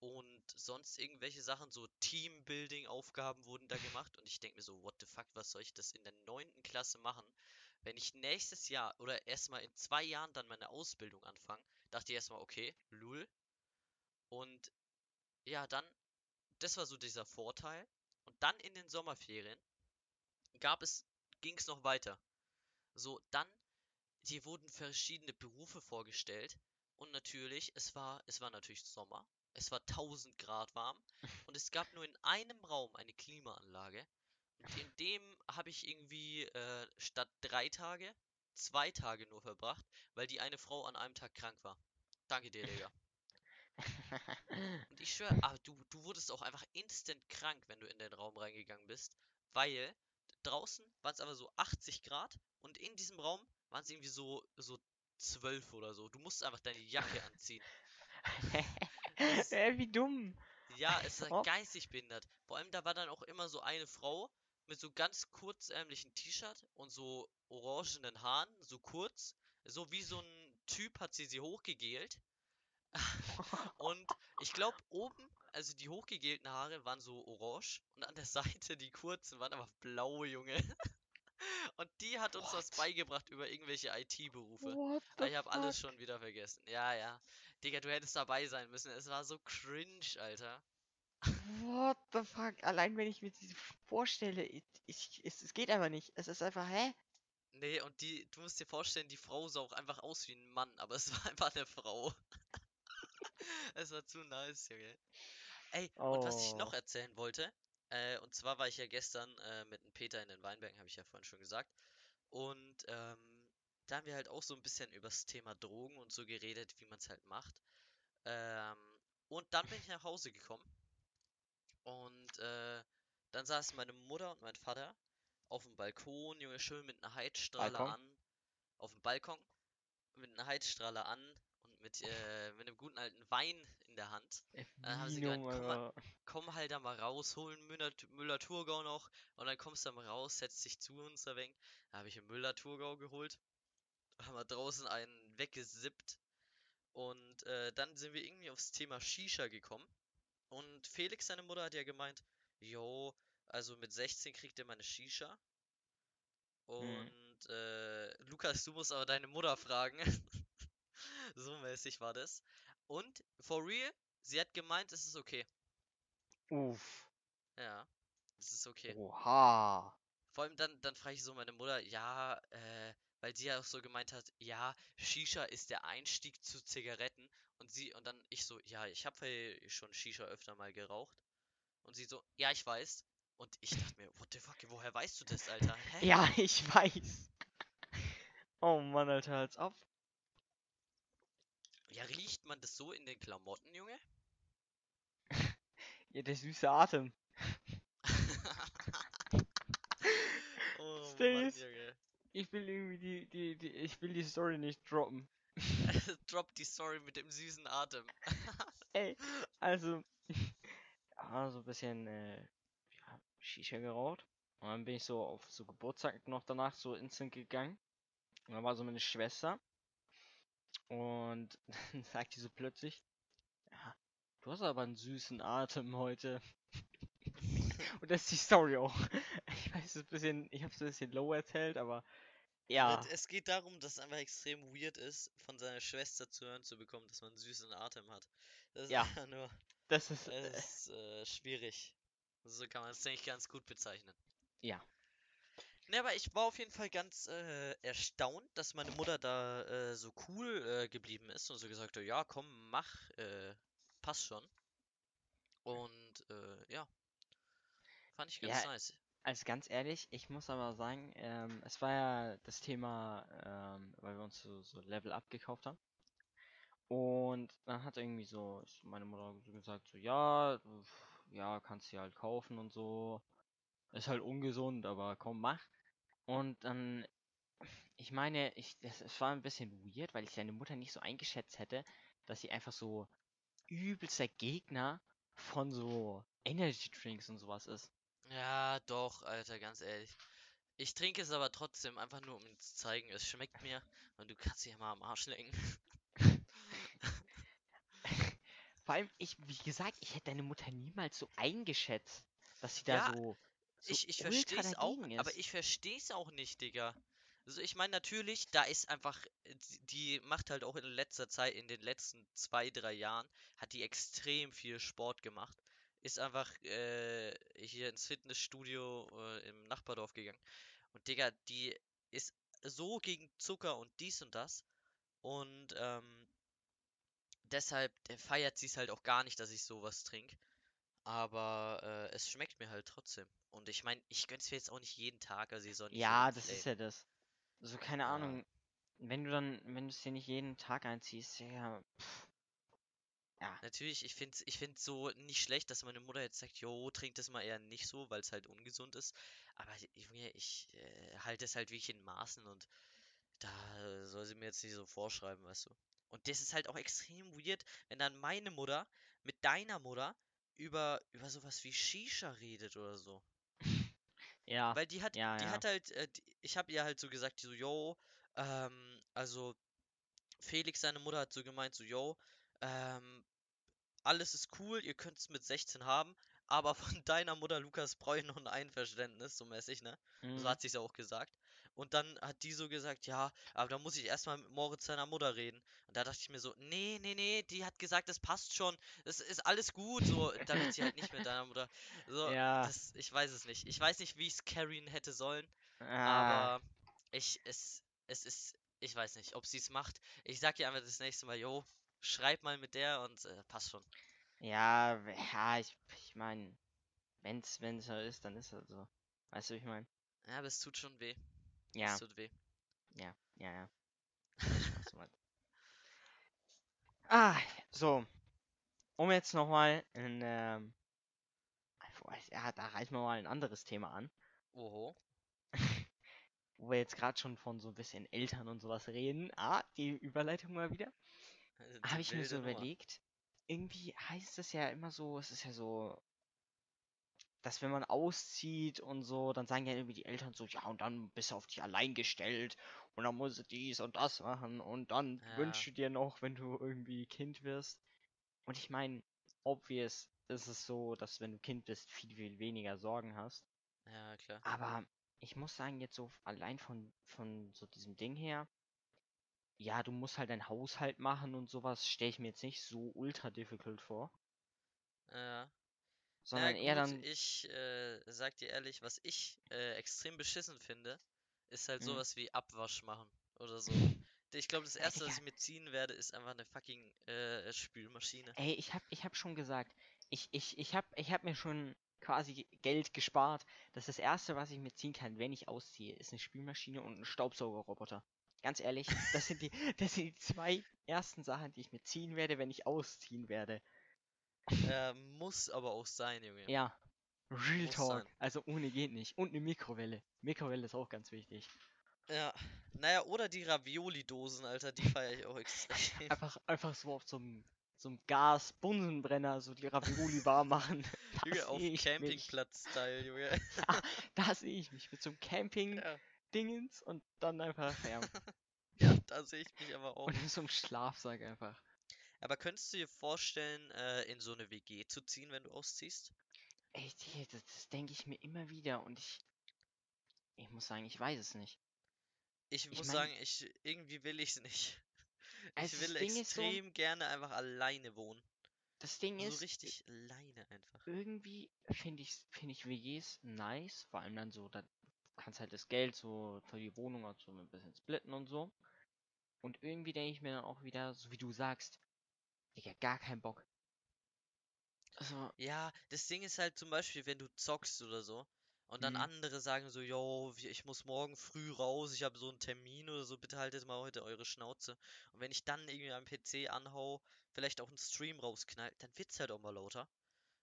Speaker 2: Und sonst irgendwelche Sachen, so Teambuilding-Aufgaben wurden da gemacht. Und ich denke mir so, what the fuck, was soll ich das in der neunten Klasse machen? Wenn ich nächstes Jahr oder erstmal in zwei Jahren dann meine Ausbildung anfange, dachte ich erstmal, okay, lul. Und ja, dann, das war so dieser Vorteil. Und dann in den Sommerferien gab es, ging es noch weiter. So, dann Dir wurden verschiedene Berufe vorgestellt und natürlich, es war, es war natürlich Sommer, es war 1000 Grad warm und es gab nur in einem Raum eine Klimaanlage und in dem habe ich irgendwie äh, statt drei Tage zwei Tage nur verbracht, weil die eine Frau an einem Tag krank war. Danke dir, Digga. Und ich schwöre, ah, du, du wurdest auch einfach instant krank, wenn du in den Raum reingegangen bist, weil draußen waren es aber so 80 Grad und in diesem Raum waren es irgendwie so, so 12 oder so. Du musst einfach deine Jacke anziehen.
Speaker 1: Äh, wie dumm.
Speaker 2: ja, es
Speaker 1: Als
Speaker 2: war
Speaker 1: ob.
Speaker 2: geistig behindert. Vor allem, da war dann auch immer so eine Frau mit so ganz kurzärmlichen T-Shirt und so orangenen Haaren, so kurz. So wie so ein Typ hat sie sie hochgegelt Und ich glaube, oben, also die hochgegelten Haare waren so orange und an der Seite die kurzen waren aber blau, Junge. Und die hat uns was
Speaker 1: What?
Speaker 2: beigebracht über irgendwelche IT-Berufe.
Speaker 1: The
Speaker 2: ich habe alles schon wieder vergessen. Ja, ja. Digga, du hättest dabei sein müssen. Es war so cringe, Alter.
Speaker 1: What the fuck? Allein wenn ich mir diese vorstelle, ich, ich, es, es geht einfach nicht. Es ist einfach, hä?
Speaker 2: Nee, und die, du musst dir vorstellen, die Frau sah auch einfach aus wie ein Mann, aber es war einfach eine Frau. Es war zu nice, Junge. Ey, und was ich noch
Speaker 1: Oh.
Speaker 2: erzählen wollte, äh, und zwar war ich ja gestern äh, mit dem Peter in den Weinbergen, habe ich ja vorhin schon gesagt. Und ähm, da haben wir halt auch so ein bisschen über das Thema Drogen und so geredet, wie man es halt macht. Ähm, und dann bin ich nach Hause gekommen und äh, dann saßen meine Mutter und mein Vater auf dem Balkon, Junge, schön mit einer Heizstrahler
Speaker 1: Balkon?
Speaker 2: an, auf dem Balkon mit einer Heizstrahler an mit, äh, mit einem guten alten Wein in der Hand.
Speaker 1: Äh,
Speaker 2: Dann haben sie gemeint, komm mal, komm halt da mal raus, hol einen Müller, Müller-Thurgau noch und dann kommst du da mal raus, setzt dich zu uns da wenig. Da habe ich einen Müller-Thurgau geholt, haben wir draußen einen weggesippt Und äh, dann sind wir irgendwie aufs Thema Shisha gekommen. Und Felix, seine Mutter, hat ja gemeint, jo, also mit 16 kriegt er mal eine Shisha.
Speaker 1: Mhm.
Speaker 2: Und äh, Lukas, du musst aber deine Mutter fragen. so mäßig war das. Und for real, sie hat gemeint, es ist okay.
Speaker 1: Uff.
Speaker 2: Ja, es ist okay.
Speaker 1: Oha.
Speaker 2: Vor allem dann, dann frage ich so meine Mutter, ja, äh, weil sie ja auch so gemeint hat, ja, Shisha ist der Einstieg zu Zigaretten. Und sie, und dann ich so, ja, ich habe schon Shisha öfter mal geraucht. Und sie so, ja, ich weiß. Und ich dachte mir, what the fuck, woher weißt du das, Alter? Hä?
Speaker 1: Ja, ich weiß. Oh Mann, Alter, als ob.
Speaker 2: Ja, riecht man das so in den Klamotten, Junge?
Speaker 1: Ja, der süße Atem.
Speaker 2: oh Mann. Junge.
Speaker 1: Ich will irgendwie die, die, die, ich will die Story nicht droppen.
Speaker 2: Drop die Story mit dem süßen Atem.
Speaker 1: Ey, also, ja, so ein bisschen, äh, ja, Shisha geraucht. Und dann bin ich so auf so Geburtstag noch danach so instant gegangen. Und dann war so meine Schwester. Und dann sagt die so plötzlich, ja, du hast aber einen süßen Atem heute. Und das ist die Story auch. Ich weiß, es ein bisschen, ich habe es ein bisschen low erzählt, aber ja,
Speaker 2: Es geht darum, dass es einfach extrem weird ist, von seiner Schwester zu hören zu bekommen, dass man einen süßen Atem hat. Das ist
Speaker 1: Ja.
Speaker 2: nur,
Speaker 1: das ist,
Speaker 2: das
Speaker 1: äh,
Speaker 2: ist äh, schwierig. So kann man es, denke ich, ganz gut bezeichnen.
Speaker 1: ja.
Speaker 2: Ne, aber ich war auf jeden Fall ganz äh, erstaunt, dass meine Mutter da äh, so cool äh, geblieben ist und so gesagt hat, ja, komm, mach, äh, passt schon. Und äh, ja, fand ich ganz
Speaker 1: Ja,
Speaker 2: nice.
Speaker 1: Also ganz ehrlich, ich muss aber sagen, ähm, es war ja das Thema, ähm, weil wir uns so, so Level Up gekauft haben. Und dann hat irgendwie so meine Mutter so gesagt, so ja, ja, kannst du halt kaufen und so. Ist halt ungesund, aber komm, mach. Und dann, ich meine, ich, das, es war ein bisschen weird, weil ich seine Mutter nicht so eingeschätzt hätte, dass sie einfach so übelster Gegner von so Energy Drinks und sowas ist.
Speaker 2: Ja, doch, Alter, ganz ehrlich. Ich trinke es aber trotzdem einfach nur, um zu zeigen, es schmeckt mir und du kannst dich mal am Arsch lecken.
Speaker 1: Vor allem, ich, wie gesagt, ich hätte deine Mutter niemals so eingeschätzt, dass sie da
Speaker 2: Ja,
Speaker 1: so, so
Speaker 2: Ich, ich verstehe es auch,
Speaker 1: dagegen
Speaker 2: aber
Speaker 1: ist.
Speaker 2: ich verstehe es auch nicht, Digga. Also ich meine natürlich, da ist einfach, äh, die- macht halt auch in letzter Zeit, in den letzten zwei, drei Jahren, hat die extrem viel Sport gemacht. Ist einfach äh, hier ins Fitnessstudio äh, im Nachbardorf gegangen. Und Digga, die ist so gegen Zucker und dies und das. Und ähm, deshalb feiert sie es halt auch gar nicht, dass ich sowas trinke. Aber äh, es schmeckt mir halt trotzdem. Und ich meine, ich gönn's mir jetzt auch nicht jeden Tag, also nicht
Speaker 1: Ja, das ist ja das. So, keine
Speaker 2: Ja.
Speaker 1: Ahnung, wenn du dann, wenn du es dir nicht jeden Tag einziehst, ja, pff, ja,
Speaker 2: Natürlich, ich find's, ich find's so nicht schlecht, dass meine Mutter jetzt sagt, jo, trink das mal eher nicht so, weil es halt ungesund ist. Aber Junge, ich äh, halte es halt wirklich in Maßen und da soll sie mir jetzt nicht so vorschreiben, weißt du. Und das ist halt auch extrem weird, wenn dann meine Mutter mit deiner Mutter über, über sowas wie Shisha redet oder so.
Speaker 1: ja,
Speaker 2: Weil die hat,
Speaker 1: ja,
Speaker 2: die
Speaker 1: ja.
Speaker 2: hat halt, äh, die, ich habe ihr halt so gesagt, so, yo, ähm, also Felix, seine Mutter hat so gemeint, so, yo, ähm, alles ist cool, ihr könnt es mit 16 haben, aber von deiner Mutter, Lukas, brauche ich noch ein Einverständnis, so mäßig, ne? So
Speaker 1: Mhm.
Speaker 2: hat sie es auch gesagt. Und dann hat die so gesagt, ja, aber da muss ich erstmal mit Moritz seiner Mutter reden. Und da dachte ich mir so, nee, nee, nee, die hat gesagt, das passt schon, das ist alles gut, so, damit sie halt nicht mit deiner Mutter, so,
Speaker 1: Ja,
Speaker 2: das, ich weiß es nicht. Ich weiß nicht, wie ich es carryen hätte sollen,
Speaker 1: ah,
Speaker 2: aber ich, es, es ist, ich weiß nicht, ob sie es macht. Ich sag ihr einfach das nächste Mal, yo, schreib mal mit der und äh, passt schon.
Speaker 1: ja, ja, ich, ich meine, wenn's, wenn's so ist, dann ist es so. Weißt du, wie ich meine?
Speaker 2: Ja, aber es tut schon weh.
Speaker 1: Ja,
Speaker 2: Es tut weh.
Speaker 1: ja, ja, ja. Ah, so, um jetzt nochmal ein, ähm, ja, da reißen wir mal ein anderes Thema an.
Speaker 2: Oho.
Speaker 1: wo wir jetzt gerade schon von so ein bisschen Eltern und sowas reden. Ah, die Überleitung mal wieder.
Speaker 2: Die
Speaker 1: Habe ich mir so
Speaker 2: Nummer.
Speaker 1: überlegt, irgendwie heißt es ja immer so, es ist ja so, dass wenn man auszieht und so, dann sagen ja irgendwie die Eltern so, ja, und dann bist du auf dich allein gestellt und dann musst du dies und das machen und dann
Speaker 2: Ja.
Speaker 1: wünschst du dir noch, wenn du irgendwie Kind wirst. Und ich meine, obvious ist es so, dass wenn du Kind bist, viel, viel weniger Sorgen hast.
Speaker 2: Ja, klar.
Speaker 1: Aber ich muss sagen, jetzt so allein von, von so diesem Ding her, ja, du musst halt deinen Haushalt machen und sowas, stelle ich mir jetzt nicht so ultra difficult vor.
Speaker 2: Ja.
Speaker 1: Sondern
Speaker 2: ja,
Speaker 1: eher dann.
Speaker 2: ich äh, sag dir ehrlich, was ich äh, extrem beschissen finde, ist halt
Speaker 1: Mhm.
Speaker 2: sowas wie Abwasch machen oder so. Ich glaube, das
Speaker 1: Ja,
Speaker 2: erste, was ich mir ziehen werde, ist einfach eine fucking äh, Spülmaschine.
Speaker 1: Ey, ich hab, ich hab schon gesagt, ich, ich, ich hab, ich hab mir schon quasi Geld gespart. Das ist das erste, was ich mir ziehen kann, wenn ich ausziehe, ist eine Spülmaschine und ein Staubsaugerroboter. Ganz ehrlich, das sind die, das sind die zwei ersten Sachen, die ich mir ziehen werde, wenn ich ausziehen werde.
Speaker 2: Äh, muss aber auch sein, Junge.
Speaker 1: Ja, Real
Speaker 2: Muss
Speaker 1: Talk.
Speaker 2: sein.
Speaker 1: Also ohne geht nicht. Und eine Mikrowelle. Mikrowelle ist auch ganz wichtig.
Speaker 2: Ja. Naja, oder die Ravioli-Dosen, Alter, die feiere ich auch extrem.
Speaker 1: Einfach, einfach so auf so einem, so einem Gas-Bunsenbrenner so die Ravioli warm machen.
Speaker 2: Junge, auf. Campingplatz-Style, Junge.
Speaker 1: Da sehe ich mich mit so einem Camping-Dingens
Speaker 2: Ja,
Speaker 1: und dann einfach, ja.
Speaker 2: ja da sehe ich mich aber auch.
Speaker 1: Und in so einem Schlafsack einfach.
Speaker 2: Aber könntest du dir vorstellen, äh, in so eine WG zu ziehen, wenn du ausziehst?
Speaker 1: Ey, das, das denke ich mir immer wieder und ich. Ich muss sagen, ich weiß es nicht.
Speaker 2: Ich
Speaker 1: Ich
Speaker 2: muss
Speaker 1: mein-
Speaker 2: sagen, ich irgendwie will ich es nicht. Ich
Speaker 1: Also
Speaker 2: will
Speaker 1: ist so-
Speaker 2: extrem gerne einfach alleine wohnen.
Speaker 1: Das Ding
Speaker 2: So
Speaker 1: ist,
Speaker 2: richtig alleine einfach.
Speaker 1: irgendwie finde ich, finde ich WGs nice, vor allem dann so, da du kannst halt das Geld so für die Wohnung und so ein bisschen splitten und so. Und irgendwie denke ich mir dann auch wieder, so wie du sagst, Digga, gar keinen Bock. Also,
Speaker 2: Ja, das Ding ist halt zum Beispiel, wenn du zockst oder so und dann
Speaker 1: Mhm.
Speaker 2: andere sagen so, yo, ich muss morgen früh raus, ich habe so einen Termin oder so, bitte haltet mal heute eure Schnauze. Und wenn ich dann irgendwie am PC anhau, vielleicht auch einen Stream rausknall, dann wird's halt auch mal lauter.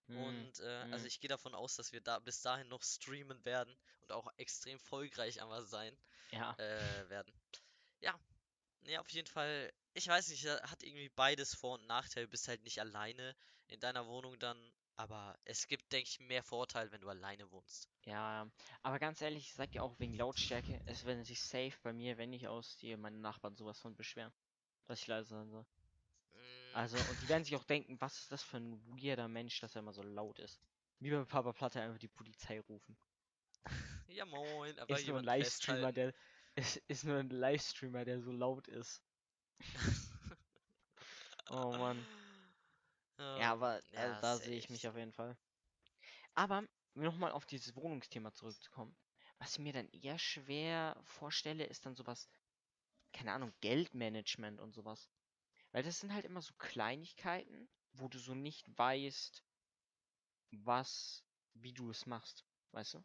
Speaker 1: hm,
Speaker 2: Und äh, also
Speaker 1: mhm.
Speaker 2: ich gehe davon aus, dass wir da bis dahin noch streamen werden und auch extrem folgreich einmal sein
Speaker 1: ja,
Speaker 2: äh, werden. Ja, nee, auf jeden Fall. Ich weiß nicht, äh, hat irgendwie beides Vor- und Nachteile. Du bist halt nicht alleine in deiner Wohnung dann, aber es gibt, denke ich, mehr Vorteile, wenn du alleine wohnst.
Speaker 1: ja. Aber ganz ehrlich, ich sag dir auch wegen Lautstärke, es werden sich safe bei mir, wenn ich ausziehe, meine Nachbarn sowas von beschweren, dass ich leise sein soll.
Speaker 2: Mm,
Speaker 1: Also, und die werden sich auch denken, was ist das für ein weirder Mensch, dass er immer so laut ist. Wie bei Papa Platte einfach die Polizei rufen.
Speaker 2: ja moin, aber
Speaker 1: Ist nur ein Livestreamer, der. Ist, ist nur ein Livestreamer, der so laut ist. Oh Mann. Ja, aber also
Speaker 2: ja,
Speaker 1: da sehe ich mich auf jeden Fall. Aber nochmal auf dieses Wohnungsthema zurückzukommen. Was ich mir dann eher schwer vorstelle, ist dann sowas, keine Ahnung, Geldmanagement und sowas. Weil das sind halt immer so Kleinigkeiten, wo du so nicht weißt, was, wie du es machst. Weißt du?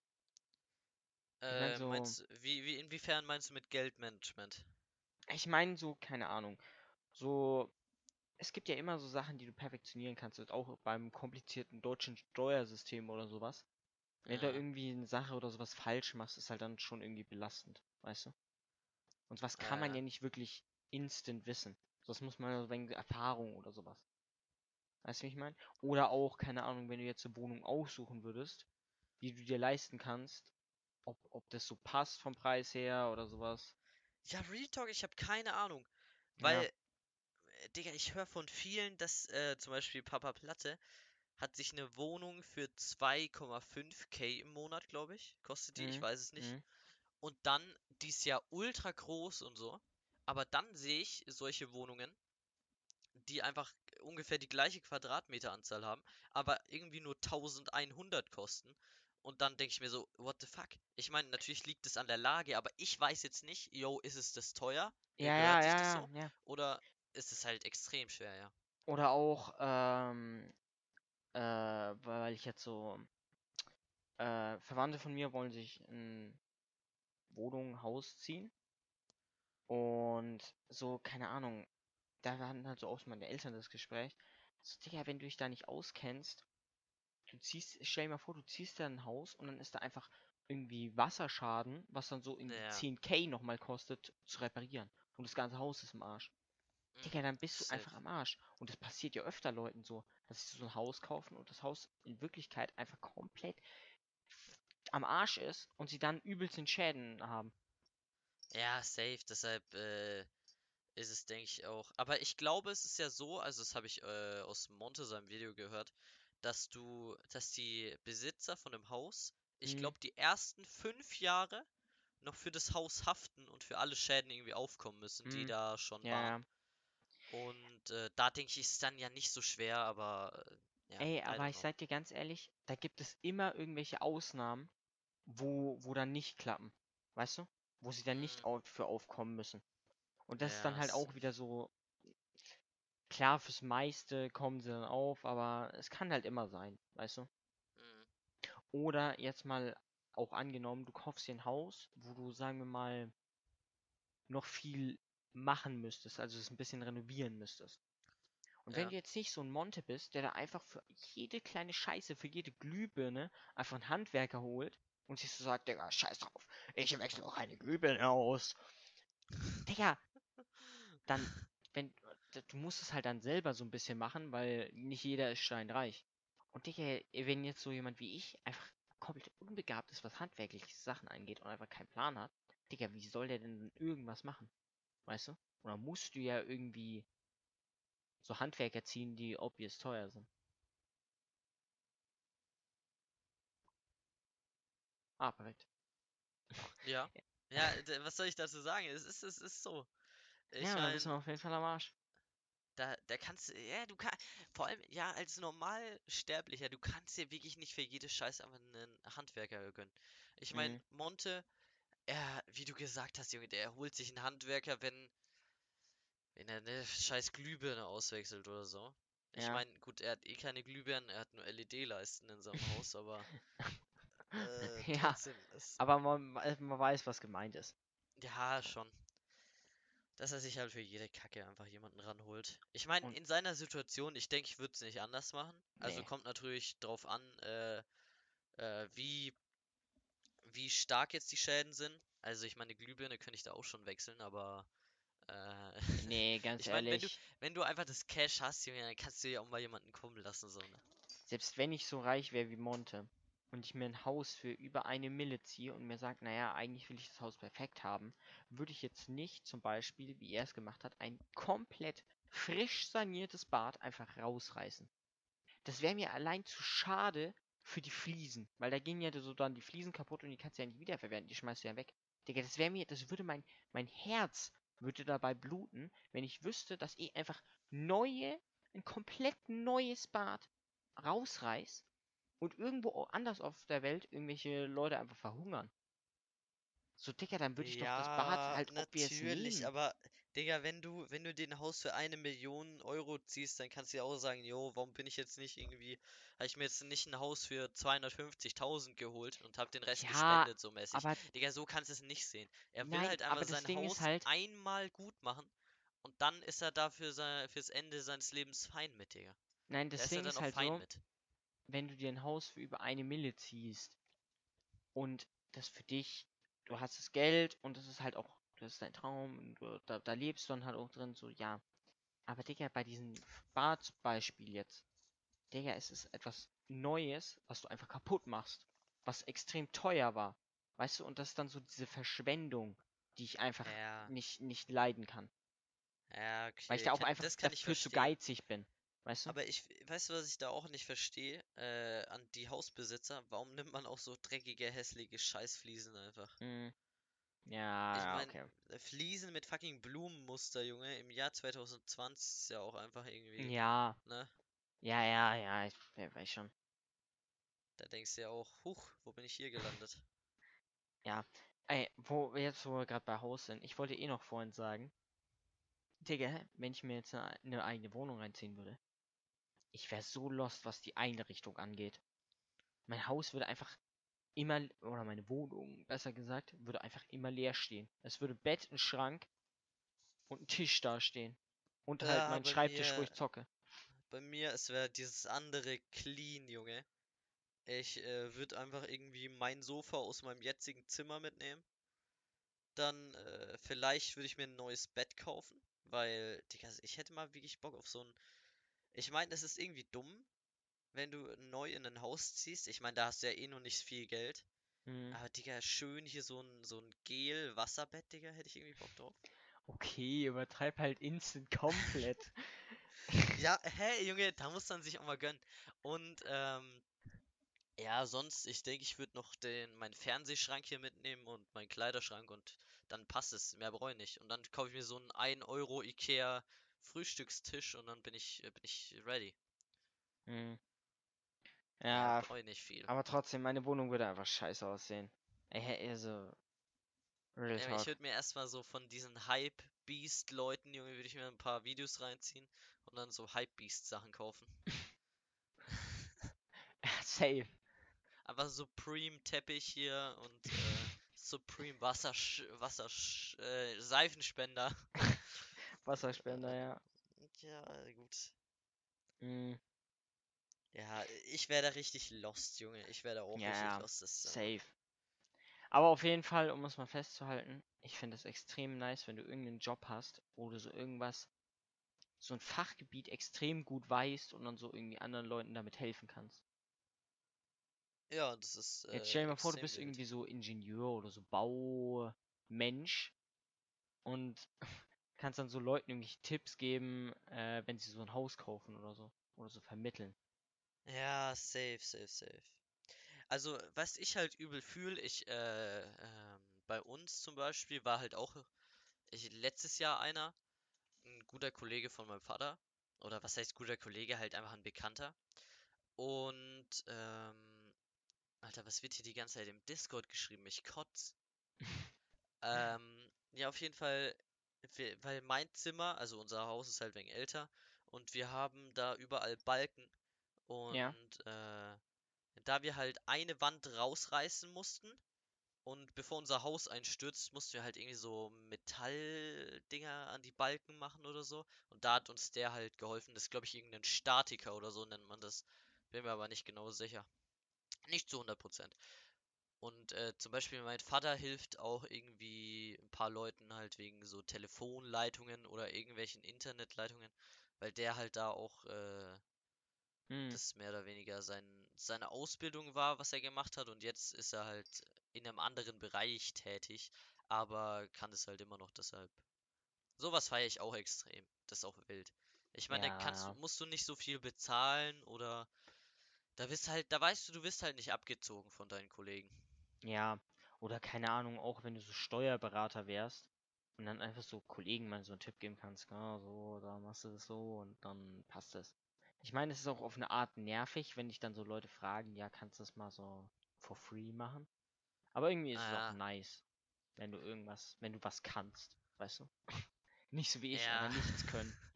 Speaker 2: Äh,
Speaker 1: so-
Speaker 2: meinst, wie, wie, inwiefern meinst du mit Geldmanagement?
Speaker 1: Ich meine so, keine Ahnung. So, es gibt ja immer so Sachen, die du perfektionieren kannst, und auch beim komplizierten deutschen Steuersystem oder sowas. Wenn du da
Speaker 2: Ja.
Speaker 1: irgendwie eine Sache oder sowas falsch machst, ist halt dann schon irgendwie belastend, weißt du? Und was kann man
Speaker 2: Ja.
Speaker 1: ja nicht wirklich instant wissen. Das muss man ja wegen Erfahrung oder sowas. Weißt du, wie ich meine? Oder auch, keine Ahnung, wenn du jetzt eine Wohnung aussuchen würdest, die du dir leisten kannst, ob, ob das so passt vom Preis her oder sowas.
Speaker 2: Ja, Real Talk, ich habe keine Ahnung.
Speaker 1: Ja.
Speaker 2: Weil, äh, Digga, ich höre von vielen, dass äh, zum Beispiel Papa Platte hat sich eine Wohnung für 2,5k im Monat, glaube ich, kostet die, ich
Speaker 1: Mhm,
Speaker 2: weiß es nicht.
Speaker 1: mhm.
Speaker 2: Und dann, die ist ja ultra groß und so. Aber dann sehe ich solche Wohnungen, die einfach ungefähr die gleiche Quadratmeteranzahl haben, aber irgendwie nur 1100 kosten. Und dann denke ich mir so, what the fuck? Ich meine, natürlich liegt es an der Lage, aber ich weiß jetzt nicht, yo, ist es das teuer? Äh,
Speaker 1: Ja,
Speaker 2: gehört
Speaker 1: ja, ja, ja,
Speaker 2: so?
Speaker 1: ja.
Speaker 2: Oder ist es halt extrem schwer, ja?
Speaker 1: Oder auch, ähm, äh, weil ich jetzt so, äh, Verwandte von mir wollen sich in Wohnung, Haus ziehen. Und so, keine Ahnung, da hatten halt so auch meine Eltern das Gespräch. So, Digga, wenn du dich da nicht auskennst, du ziehst, stell dir mal vor, du ziehst da ein Haus und dann ist da einfach irgendwie Wasserschaden, was dann so irgendwie
Speaker 2: Ja.
Speaker 1: 10k nochmal kostet, zu reparieren. Und das ganze Haus ist im Arsch. Digga,
Speaker 2: Mhm,
Speaker 1: dann bist du
Speaker 2: safe.
Speaker 1: einfach am Arsch. Und das passiert ja öfter Leuten so, dass sie so ein Haus kaufen und das Haus in Wirklichkeit einfach komplett am Arsch ist und sie dann übelst den Schäden haben.
Speaker 2: Ja, safe, deshalb äh, ist es, denke ich, auch. Aber ich glaube, es ist ja so, also das habe ich äh, aus Monte seinem Video gehört, dass du, dass die Besitzer von dem Haus, ich
Speaker 1: Mhm.
Speaker 2: glaube, die ersten fünf Jahre noch für das Haus haften und für alle Schäden irgendwie aufkommen müssen, die
Speaker 1: Mhm.
Speaker 2: da schon
Speaker 1: Ja,
Speaker 2: waren.
Speaker 1: ja.
Speaker 2: Und äh, da denke ich, ist es dann ja nicht so schwer, aber äh, ja,
Speaker 1: Ey, aber ich sag dir ganz ehrlich, da gibt es immer irgendwelche Ausnahmen, wo, wo dann nicht klappen. Weißt du? Wo sie dann nicht
Speaker 2: Mhm.
Speaker 1: auf, für aufkommen müssen. Und das ist dann
Speaker 2: Ja,
Speaker 1: halt auch wieder so. Klar, fürs meiste kommen sie dann auf, aber es kann halt immer sein, weißt du?
Speaker 2: Mhm.
Speaker 1: Oder jetzt mal auch angenommen, du kaufst dir ein Haus, wo du, sagen wir mal, noch viel machen müsstest, also es ein bisschen renovieren müsstest. Und wenn
Speaker 2: Ja.
Speaker 1: du jetzt nicht so ein Monte bist, der da einfach für jede kleine Scheiße, für jede Glühbirne einfach einen Handwerker holt und sich so sagt, Digga, scheiß drauf, ich wechsle auch eine Glühbirne aus. Digga, dann, wenn, du musst es halt dann selber so ein bisschen machen, weil nicht jeder ist steinreich. Und Digga, wenn jetzt so jemand wie ich einfach komplett unbegabt ist, was handwerkliche Sachen angeht und einfach keinen Plan hat, Digga, wie soll der denn irgendwas machen? Weißt du? Oder musst du ja irgendwie so Handwerker ziehen, die obvious teuer sind. Ah, perfekt.
Speaker 2: Ja. Ja, was soll ich dazu sagen? Es ist, es ist so. Ich
Speaker 1: ja, dann bist du
Speaker 2: mein,
Speaker 1: auf jeden Fall am Arsch.
Speaker 2: Da, da kannst du, ja, du kannst, vor allem, ja, als Normalsterblicher, du kannst dir wirklich nicht für jede Scheiße einfach einen Handwerker gönnen. Ich mein,
Speaker 1: Mhm.
Speaker 2: Monte, er, wie du gesagt hast, Junge, der holt sich einen Handwerker, wenn, wenn er eine scheiß Glühbirne auswechselt oder so. Ich
Speaker 1: Ja.
Speaker 2: mein, gut, er hat eh keine Glühbirnen, er hat nur LED-Leisten in seinem Haus, aber äh,
Speaker 1: Ja, aber man man weiß, was gemeint ist.
Speaker 2: ja, schon. Dass er sich halt für jede Kacke einfach jemanden ranholt. Ich meine, in seiner Situation, ich denke, ich würde es nicht anders machen. Also
Speaker 1: nee.
Speaker 2: kommt natürlich drauf an, äh, äh, wie, wie stark jetzt die Schäden sind. Also ich meine, Glühbirne könnte ich da auch schon wechseln, aber äh,
Speaker 1: Nee, ganz
Speaker 2: ich meine, wenn du,
Speaker 1: ehrlich,
Speaker 2: wenn du einfach das Cash hast, Junge, dann kannst du ja auch mal jemanden kommen lassen, so, ne?
Speaker 1: selbst wenn ich so reich wäre wie Monte und ich mir ein Haus für über eine Mille ziehe und mir sage, naja, eigentlich will ich das Haus perfekt haben, würde ich jetzt nicht zum Beispiel, wie er es gemacht hat, ein komplett frisch saniertes Bad einfach rausreißen. Das wäre mir allein zu schade für die Fliesen, weil da gehen ja so dann die Fliesen kaputt und die kannst du ja nicht wiederverwerten, die schmeißt du ja weg. Digga, das wäre mir, das würde mein, mein Herz würde dabei bluten, wenn ich wüsste, dass ich einfach neue, ein komplett neues Bad rausreiß und irgendwo anders auf der Welt irgendwelche Leute einfach verhungern. So, Digga, dann würde ich doch das Bad
Speaker 2: Ja,
Speaker 1: halt
Speaker 2: natürlich, aber Digga, wenn du, wenn du den Haus für eine Million Euro ziehst, dann kannst du ja auch sagen, jo, warum bin ich jetzt nicht irgendwie, habe ich mir jetzt nicht ein Haus für 250.000 geholt und habe den Rest
Speaker 1: Ja,
Speaker 2: gespendet, so mäßig.
Speaker 1: aber
Speaker 2: Digga, so kannst du es nicht sehen. Er will
Speaker 1: nein,
Speaker 2: halt
Speaker 1: aber
Speaker 2: einfach sein
Speaker 1: Ding ist
Speaker 2: Haus
Speaker 1: halt,
Speaker 2: einmal gut machen und dann ist er dafür sein, fürs Ende seines Lebens fein mit, Digga.
Speaker 1: nein,
Speaker 2: Da
Speaker 1: das
Speaker 2: ist er
Speaker 1: Ding
Speaker 2: dann
Speaker 1: ist
Speaker 2: auch
Speaker 1: halt
Speaker 2: fein
Speaker 1: so,
Speaker 2: mit.
Speaker 1: Wenn du dir ein Haus für über eine Mille ziehst und das für dich, du hast das Geld und das ist halt auch, das ist dein Traum und du, da, da lebst du dann halt auch drin, so, ja. Aber Digga, bei diesem Bad-Beispiel jetzt, Digga, es ist etwas Neues, was du einfach kaputt machst, was extrem teuer war. Weißt du, und das ist dann so diese Verschwendung, die ich einfach
Speaker 2: Ja,
Speaker 1: nicht, nicht leiden kann.
Speaker 2: ja,
Speaker 1: Weil ich
Speaker 2: okay,
Speaker 1: da auch einfach dafür zu geizig bin. Weißt du?
Speaker 2: Aber ich, weißt du, was ich da auch nicht verstehe? Äh, an die Hausbesitzer, warum nimmt man auch so dreckige, hässliche Scheißfliesen einfach? Ich
Speaker 1: ja, ja,
Speaker 2: meine,
Speaker 1: okay.
Speaker 2: Fliesen mit fucking Blumenmuster, Junge, im Jahr 2020 ist ja auch einfach irgendwie,
Speaker 1: Ja,
Speaker 2: ne?
Speaker 1: ja, ja, ja, ich we- weiß schon.
Speaker 2: Da denkst du ja auch, huch, wo bin ich hier gelandet?
Speaker 1: Ja. Ey, wo wir jetzt, wo wir gerade bei Haus sind, ich wollte eh noch vorhin sagen, Digga, wenn ich mir jetzt eine, eine eigene Wohnung reinziehen würde, ich wäre so lost, was die Einrichtung angeht. Mein Haus würde einfach immer, oder meine Wohnung, besser gesagt, würde einfach immer leer stehen. Es würde Bett, ein Schrank und ein Tisch dastehen. Und halt
Speaker 2: Ja,
Speaker 1: mein
Speaker 2: bei
Speaker 1: Schreibtisch, wo
Speaker 2: mir,
Speaker 1: ich zocke.
Speaker 2: bei mir, es wäre dieses andere clean, Junge. Ich äh, würde einfach irgendwie mein Sofa aus meinem jetzigen Zimmer mitnehmen. Dann äh, vielleicht würde ich mir ein neues Bett kaufen, weil, Digga, ich hätte mal wirklich Bock auf so ein. Ich meine, es ist irgendwie dumm, wenn du neu in ein Haus ziehst. Ich meine, da hast du ja eh noch nicht viel Geld.
Speaker 1: Hm.
Speaker 2: Aber Digga, schön hier so ein, so ein Gel-Wasserbett, Digga, hätte ich irgendwie Bock drauf.
Speaker 1: Okay, übertreib halt instant komplett.
Speaker 2: Ja, hä, Junge, da muss man sich auch mal gönnen. Und, ähm, ja, sonst, ich denke, ich würde noch den, meinen Fernsehschrank hier mitnehmen und meinen Kleiderschrank und dann passt es. Mehr brauche ich nicht. Und dann kaufe ich mir so einen 1 Euro Ikea Frühstückstisch und dann bin ich, äh, bin ich ready.
Speaker 1: Hm.
Speaker 2: Mehr
Speaker 1: Ja,
Speaker 2: ich nicht viel.
Speaker 1: aber trotzdem, meine Wohnung würde einfach scheiße aussehen. Ey, also. Real
Speaker 2: Ja, aber ich würde mir erstmal so von diesen Hype-Beast-Leuten, Junge, würde ich mir ein paar Videos reinziehen und dann so Hype-Beast-Sachen kaufen.
Speaker 1: Safe.
Speaker 2: Aber Supreme Teppich hier und äh, Supreme Wasser, Wasser, äh, Seifenspender.
Speaker 1: Wasserspender, ja.
Speaker 2: Ja, gut.
Speaker 1: Hm.
Speaker 2: Ja, ich wäre da richtig lost, Junge. Ich wäre da auch
Speaker 1: Ja,
Speaker 2: richtig lost. Das, äh,
Speaker 1: Safe. Aber auf jeden Fall, um es mal festzuhalten, ich finde es extrem nice, wenn du irgendeinen Job hast, wo du so irgendwas, so ein Fachgebiet extrem gut weißt und dann so irgendwie anderen Leuten damit helfen kannst.
Speaker 2: ja, das ist.
Speaker 1: Jetzt
Speaker 2: Äh,
Speaker 1: stell dir mal vor, du bist irgendwie so Ingenieur oder so Baumensch und kannst dann so Leuten irgendwie Tipps geben, äh, wenn sie so ein Haus kaufen oder so. Oder so vermitteln.
Speaker 2: Ja, safe, safe, safe. Also, was ich halt übel fühle, ich, äh, ähm, bei uns zum Beispiel war halt auch ich, letztes Jahr einer, ein guter Kollege von meinem Vater. Oder was heißt guter Kollege? Halt einfach ein Bekannter. Und, ähm, Alter, was wird hier die ganze Zeit im Discord geschrieben? Ich kotz. Ähm, ja, auf jeden Fall, wir, weil mein Zimmer, also unser Haus ist halt wegen älter und wir haben da überall Balken
Speaker 1: Ja.
Speaker 2: und äh, da wir halt eine Wand rausreißen mussten und bevor unser Haus einstürzt, mussten wir halt irgendwie so Metalldinger an die Balken machen oder so und da hat uns der halt geholfen. Das ist, glaube ich, irgendein Statiker oder so nennt man das. Bin mir aber nicht genau sicher. Nicht zu 100%. Und äh, zum Beispiel mein Vater hilft auch irgendwie ein paar Leuten halt wegen so Telefonleitungen oder irgendwelchen Internetleitungen, weil der halt da auch äh,
Speaker 1: Hm.
Speaker 2: das mehr oder weniger sein, seine Ausbildung war, was er gemacht hat. Und jetzt ist er halt in einem anderen Bereich tätig, aber kann es halt immer noch deshalb. Sowas feiere ich auch extrem. Das ist auch wild. Ich meine,
Speaker 1: Ja.
Speaker 2: musst du nicht so viel bezahlen oder da bist halt, da weißt du, du wirst halt nicht abgezogen von deinen Kollegen.
Speaker 1: Ja, oder keine Ahnung, auch wenn du so Steuerberater wärst und dann einfach so Kollegen mal so einen Tipp geben kannst, ja, so, da machst du das so und dann passt es. Ich meine, es ist auch auf eine Art nervig, wenn dich dann so Leute fragen, ja, kannst du das mal so for free machen? Aber irgendwie ist es auch
Speaker 2: Ah.
Speaker 1: nice, wenn du irgendwas, wenn du was kannst, weißt du? Nicht so wie ich,
Speaker 2: Ja.
Speaker 1: aber nichts können.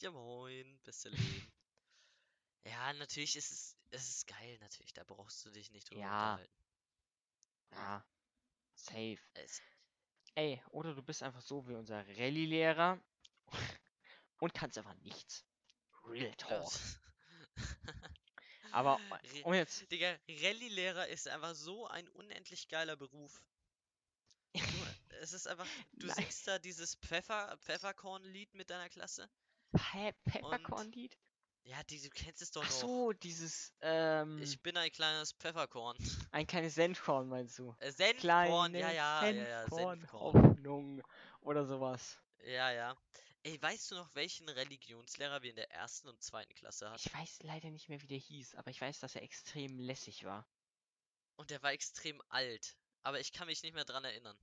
Speaker 2: Ja, moin, beste Leben. Ja, natürlich ist es, es ist geil, natürlich. Da brauchst du dich nicht drüber
Speaker 1: Ja.
Speaker 2: unterhalten.
Speaker 1: Ja, safe.
Speaker 2: Es,
Speaker 1: Ey, oder du bist einfach so wie unser Rallye-Lehrer und kannst einfach nichts. Real Talk. Aber um jetzt,
Speaker 2: Digga, Rallye-Lehrer ist einfach so ein unendlich geiler Beruf. Es ist einfach, du
Speaker 1: Nein.
Speaker 2: singst da dieses Pfeffer, Pfefferkorn-Lied mit deiner Klasse.
Speaker 1: hä, Peppercorn-Lied?
Speaker 2: Ja, die, du kennst es doch
Speaker 1: Ach
Speaker 2: noch.
Speaker 1: so, dieses, ähm,
Speaker 2: Ich bin ein kleines Pfefferkorn.
Speaker 1: ein kleines Senfkorn meinst du?
Speaker 2: Äh, Senfkorn, ja, ja, ja, ja,
Speaker 1: Senfkorn,
Speaker 2: Senfkorn.
Speaker 1: Hoffnung oder sowas.
Speaker 2: Ja, ja. Ey, weißt du noch, welchen Religionslehrer wir in der ersten und zweiten Klasse hatten?
Speaker 1: Ich weiß leider nicht mehr, wie der hieß, aber ich weiß, dass er extrem lässig war.
Speaker 2: Und der war extrem alt. Aber ich kann mich nicht mehr dran erinnern.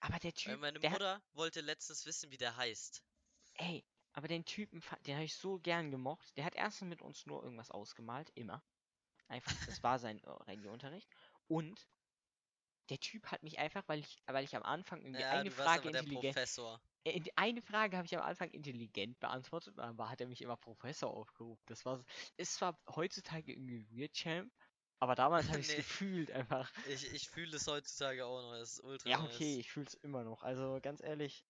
Speaker 1: Aber der
Speaker 2: Weil
Speaker 1: Typ,
Speaker 2: meine
Speaker 1: der hat,
Speaker 2: Mutter wollte letztens wissen, wie der heißt.
Speaker 1: ey, aber den Typen, den habe ich so gern gemocht. Der hat erstens mit uns nur irgendwas ausgemalt, immer. Einfach, das war sein äh, Religionsunterricht. Und der Typ hat mich einfach, weil ich, weil ich am Anfang irgendwie
Speaker 2: Ja,
Speaker 1: eine Frage intelligent,
Speaker 2: Professor.
Speaker 1: äh, in- eine Frage habe ich am Anfang intelligent beantwortet, aber hat er mich immer Professor aufgerufen. Das war, ist zwar heutzutage irgendwie weird, Champ, aber damals habe ich es
Speaker 2: Nee.
Speaker 1: gefühlt einfach.
Speaker 2: Ich, ich fühle es heutzutage auch noch. Es ist ultra
Speaker 1: Ja,
Speaker 2: nice.
Speaker 1: okay, ich fühle es immer noch. Also ganz ehrlich,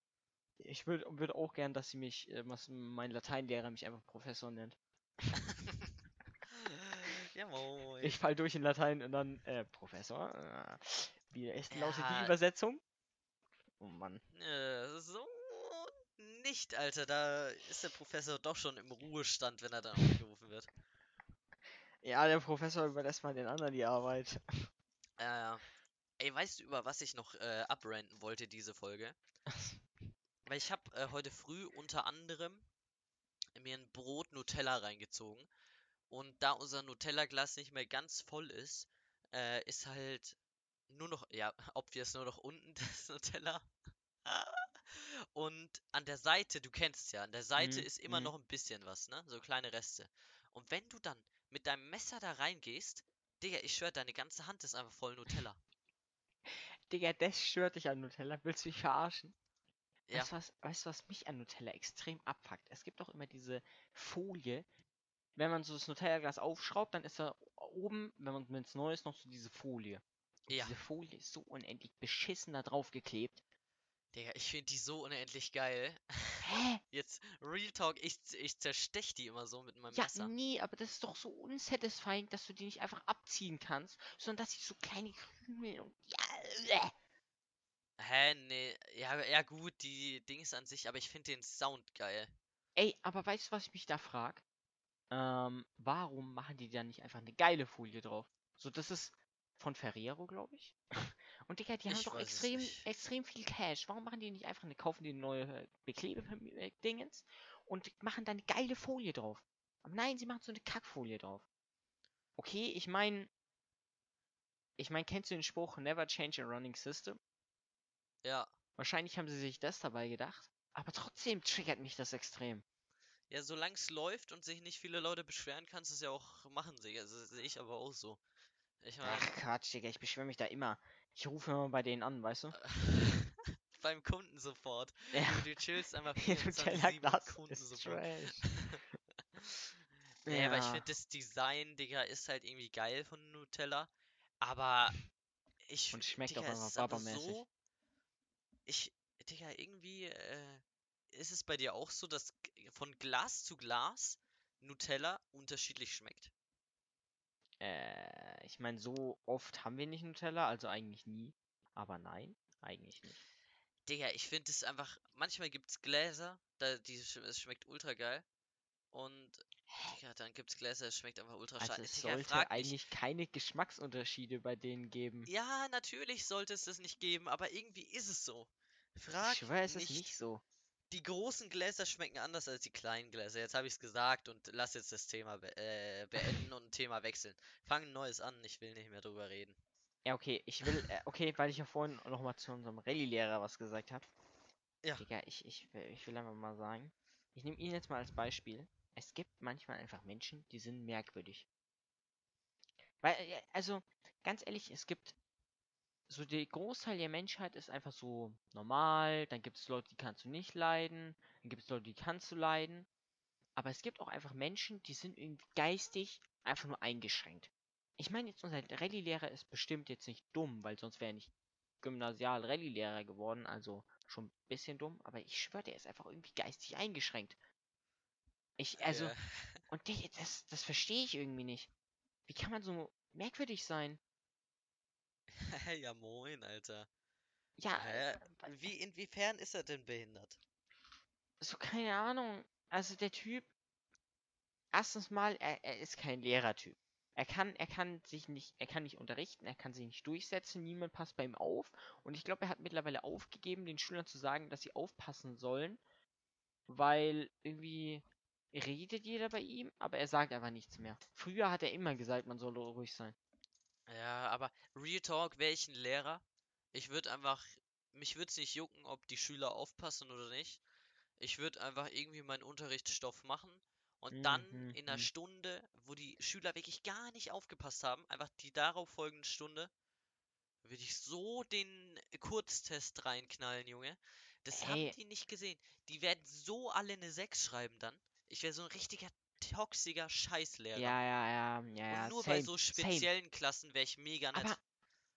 Speaker 1: ich würde würd auch gern, dass sie mich, äh, was mein Lateinlehrer mich einfach Professor nennt.
Speaker 2: ja, moin.
Speaker 1: Ich fall durch in Latein und dann, äh, Professor. Äh, wie lautet
Speaker 2: Ja.
Speaker 1: die Übersetzung? Oh Mann.
Speaker 2: Äh, so nicht, Alter. Da ist der Professor doch schon im Ruhestand, wenn er dann aufgerufen wird.
Speaker 1: Ja, der Professor überlässt mal den anderen die Arbeit.
Speaker 2: Äh, ey, weißt du, über was ich noch äh, abrenten wollte, diese Folge? Weil ich habe äh, heute früh unter anderem mir ein Brot Nutella reingezogen. Und da unser Nutella-Glas nicht mehr ganz voll ist, äh, ist halt nur noch, ja, obvious nur noch unten das Nutella. Und an der Seite, du kennst es ja, an der Seite
Speaker 1: Mhm,
Speaker 2: ist immer
Speaker 1: mhm.
Speaker 2: noch ein bisschen was, ne? So kleine Reste. Und wenn du dann mit deinem Messer da reingehst, Digga, ich schwör, deine ganze Hand ist einfach voll Nutella.
Speaker 1: Digga, das stört dich an Nutella. Willst du mich verarschen?
Speaker 2: Ja,
Speaker 1: Weißt du was, weißt du, was mich an Nutella extrem abfuckt? Es gibt doch immer diese Folie, wenn man so das Nutella-Glas aufschraubt, dann ist da oben, wenn man es neu ist, noch so diese Folie. Und
Speaker 2: ja.
Speaker 1: diese Folie ist so unendlich beschissen da drauf geklebt.
Speaker 2: Digga, ich finde die so unendlich geil.
Speaker 1: Hä?
Speaker 2: Jetzt, Real Talk, ich, ich zerstech die immer so mit meinem
Speaker 1: Ja,
Speaker 2: Messer.
Speaker 1: nee, aber das ist doch so unsatisfying, dass du die nicht einfach abziehen kannst, sondern dass sie so kleine Krümel und ja, äh.
Speaker 2: Hä, nee, ja, ja gut, die Dings an sich, aber ich finde den Sound geil.
Speaker 1: Ey, aber weißt du, was ich mich da frag? Ähm, warum machen die da nicht einfach eine geile Folie drauf? So, das ist von Ferrero, glaube ich. Und Digga, die haben
Speaker 2: Ich
Speaker 1: doch extrem, extrem viel Cash. Warum machen die nicht einfach eine, kaufen die eine neue Beklebedingens und machen da eine geile Folie drauf? Aber nein, sie machen so eine Kackfolie drauf. Okay, ich meine, ich meine, kennst du den Spruch Never change a running system?
Speaker 2: Ja,
Speaker 1: Wahrscheinlich haben sie sich das dabei gedacht. Aber trotzdem triggert mich das extrem.
Speaker 2: ja, solange es läuft und sich nicht viele Leute beschweren, kannst du es ja auch machen, Digga. Also, sehe ich aber auch so. Ich meine,
Speaker 1: Ach Quatsch, Digga, ich beschwöre mich da immer. Ich rufe immer bei denen an, weißt du?
Speaker 2: beim Kundensupport.
Speaker 1: Ja.
Speaker 2: Du, du chillst einfach
Speaker 1: Ihr
Speaker 2: 24/7
Speaker 1: Nutella-Glas ist
Speaker 2: Kundensupport.
Speaker 1: trash.
Speaker 2: Nee, aber ich
Speaker 1: Ja.
Speaker 2: finde das Design, Digga, ist halt irgendwie geil von Nutella. Aber ich,
Speaker 1: Und schmeckt auch
Speaker 2: Digga,
Speaker 1: einfach Baba-mäßig.
Speaker 2: so. Ich, Digga, irgendwie äh, ist es bei dir auch so, dass von Glas zu Glas Nutella unterschiedlich schmeckt.
Speaker 1: Äh, ich meine, so oft haben wir nicht Nutella, also eigentlich nie. Aber nein, eigentlich nicht.
Speaker 2: Digga, ich finde es einfach. Manchmal gibt's Gläser, da die es schmeckt ultra geil. Und Digga, dann gibt's Gläser, es schmeckt einfach ultra
Speaker 1: Also
Speaker 2: scheiße.
Speaker 1: es sollte
Speaker 2: mich.
Speaker 1: eigentlich keine Geschmacksunterschiede bei denen geben.
Speaker 2: Ja, natürlich sollte es das nicht geben, aber irgendwie ist es so. Frag
Speaker 1: Ich schwöre, es ist
Speaker 2: nicht.
Speaker 1: nicht so.
Speaker 2: Die großen Gläser schmecken anders als die kleinen Gläser. Jetzt habe ich es gesagt und lass jetzt das Thema be äh, beenden und ein Thema wechseln. Fang ein neues an, ich will nicht mehr drüber reden.
Speaker 1: Ja, okay, ich will, äh, okay, weil ich ja vorhin nochmal zu unserem Rallye-Lehrer was gesagt habe.
Speaker 2: Ja.
Speaker 1: Digga, ich, ich, will- ich will einfach mal sagen, ich nehme ihn jetzt mal als Beispiel. Es gibt manchmal einfach Menschen, die sind merkwürdig. Weil, äh, also, ganz ehrlich, es gibt so der Großteil der Menschheit ist einfach so normal, dann gibt es Leute, die kannst du nicht leiden, dann gibt es Leute, die kannst du leiden. Aber es gibt auch einfach Menschen, die sind irgendwie geistig einfach nur eingeschränkt. Ich meine jetzt, unser Rallye-Lehrer ist bestimmt jetzt nicht dumm, weil sonst wäre er nicht Gymnasial-Rallye-Lehrer geworden, also schon ein bisschen dumm, aber ich schwöre, der ist einfach irgendwie geistig eingeschränkt. Ich, also,
Speaker 2: Ja.
Speaker 1: und der, das, das verstehe ich irgendwie nicht. Wie kann man so merkwürdig sein?
Speaker 2: ja, moin, Alter.
Speaker 1: Ja, äh,
Speaker 2: Wie, inwiefern ist er denn behindert?
Speaker 1: so keine Ahnung. Also der Typ, erstens mal, er, er ist kein Lehrertyp. Er kann, er kann sich nicht, er kann nicht unterrichten, er kann sich nicht durchsetzen, niemand passt bei ihm auf. Und ich glaube, er hat mittlerweile aufgegeben, den Schülern zu sagen, dass sie aufpassen sollen, weil irgendwie redet jeder bei ihm, aber er sagt einfach nichts mehr. Früher hat er immer gesagt, man soll ruhig sein.
Speaker 2: Ja, aber Real Talk, ein Lehrer, ich würde einfach, mich würde es nicht jucken, ob die Schüler aufpassen oder nicht. Ich würde einfach irgendwie meinen Unterrichtsstoff machen und dann
Speaker 1: Mhm,
Speaker 2: in einer
Speaker 1: mhm.
Speaker 2: Stunde, wo die Schüler wirklich gar nicht aufgepasst haben, einfach die darauf folgende Stunde, würde ich so den Kurztest reinknallen, Junge. Das haben
Speaker 1: Hey.
Speaker 2: die nicht gesehen. Die werden so alle eine 6 schreiben dann. Ich wäre so ein richtiger toxischer Scheißlehrer.
Speaker 1: Ja, ja, ja, ja, ja.
Speaker 2: Und nur bei
Speaker 1: same,
Speaker 2: so
Speaker 1: same.
Speaker 2: speziellen Klassen wäre ich mega nett.
Speaker 1: Aber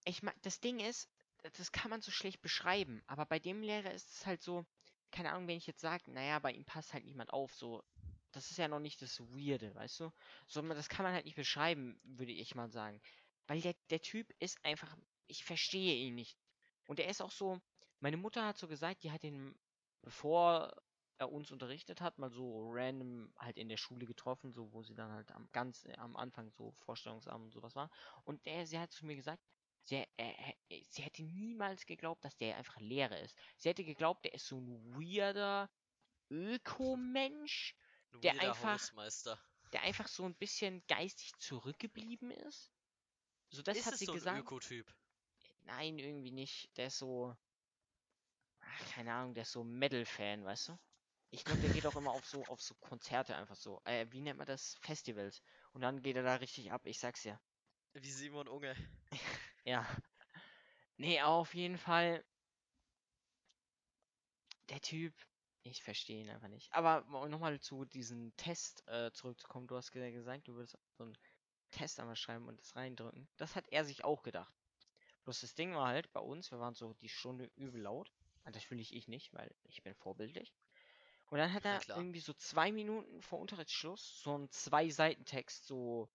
Speaker 1: ich meine, das Ding ist, das kann man so schlecht beschreiben. Aber bei dem Lehrer ist es halt so, keine Ahnung, wenn ich jetzt sage, naja, bei ihm passt halt niemand auf, so, das ist ja noch nicht das Weirde, weißt du? So, das kann man halt nicht beschreiben, würde ich mal sagen. Weil der, der Typ ist einfach, ich verstehe ihn nicht. Und er ist auch so, meine Mutter hat so gesagt, die hat ihn, bevor er uns unterrichtet hat, mal so random halt in der Schule getroffen, so wo sie dann halt am ganz äh, am Anfang so Vorstellungsabend und sowas war. Und der, sie hat zu mir gesagt, Sie, äh, äh, sie hätte niemals geglaubt, dass der einfach leer ist. Sie hätte geglaubt, der ist so ein weirder Ökomensch,
Speaker 2: Ein
Speaker 1: Der
Speaker 2: weirder
Speaker 1: einfach- der einfach so ein bisschen geistig zurückgeblieben ist. So, das
Speaker 2: ist
Speaker 1: hat
Speaker 2: es
Speaker 1: sie
Speaker 2: so ein
Speaker 1: gesagt.
Speaker 2: Ökotyp?
Speaker 1: Nein, irgendwie nicht. Der ist so. Ach, keine Ahnung, der ist so Metal-Fan, weißt du? Ich glaube, der geht auch immer auf so auf so Konzerte einfach so. Äh, wie nennt man das? Festivals. Und dann geht er da richtig ab, ich sag's ja.
Speaker 2: Wie Simon Unge.
Speaker 1: Ja. Nee, auf jeden Fall. Der Typ, ich verstehe ihn einfach nicht. Aber nochmal zu diesem Test äh, zurückzukommen. Du hast ge- gesagt, du würdest so einen Test einmal schreiben und das reindrücken. Das hat er sich auch gedacht. Bloß das Ding war halt bei uns, wir waren so die Stunde übel laut. Und das will ich ich nicht, weil ich bin vorbildlich. Und dann hat er
Speaker 2: klar.
Speaker 1: irgendwie so zwei Minuten vor Unterrichtsschluss so einen Zwei-Seiten-Text so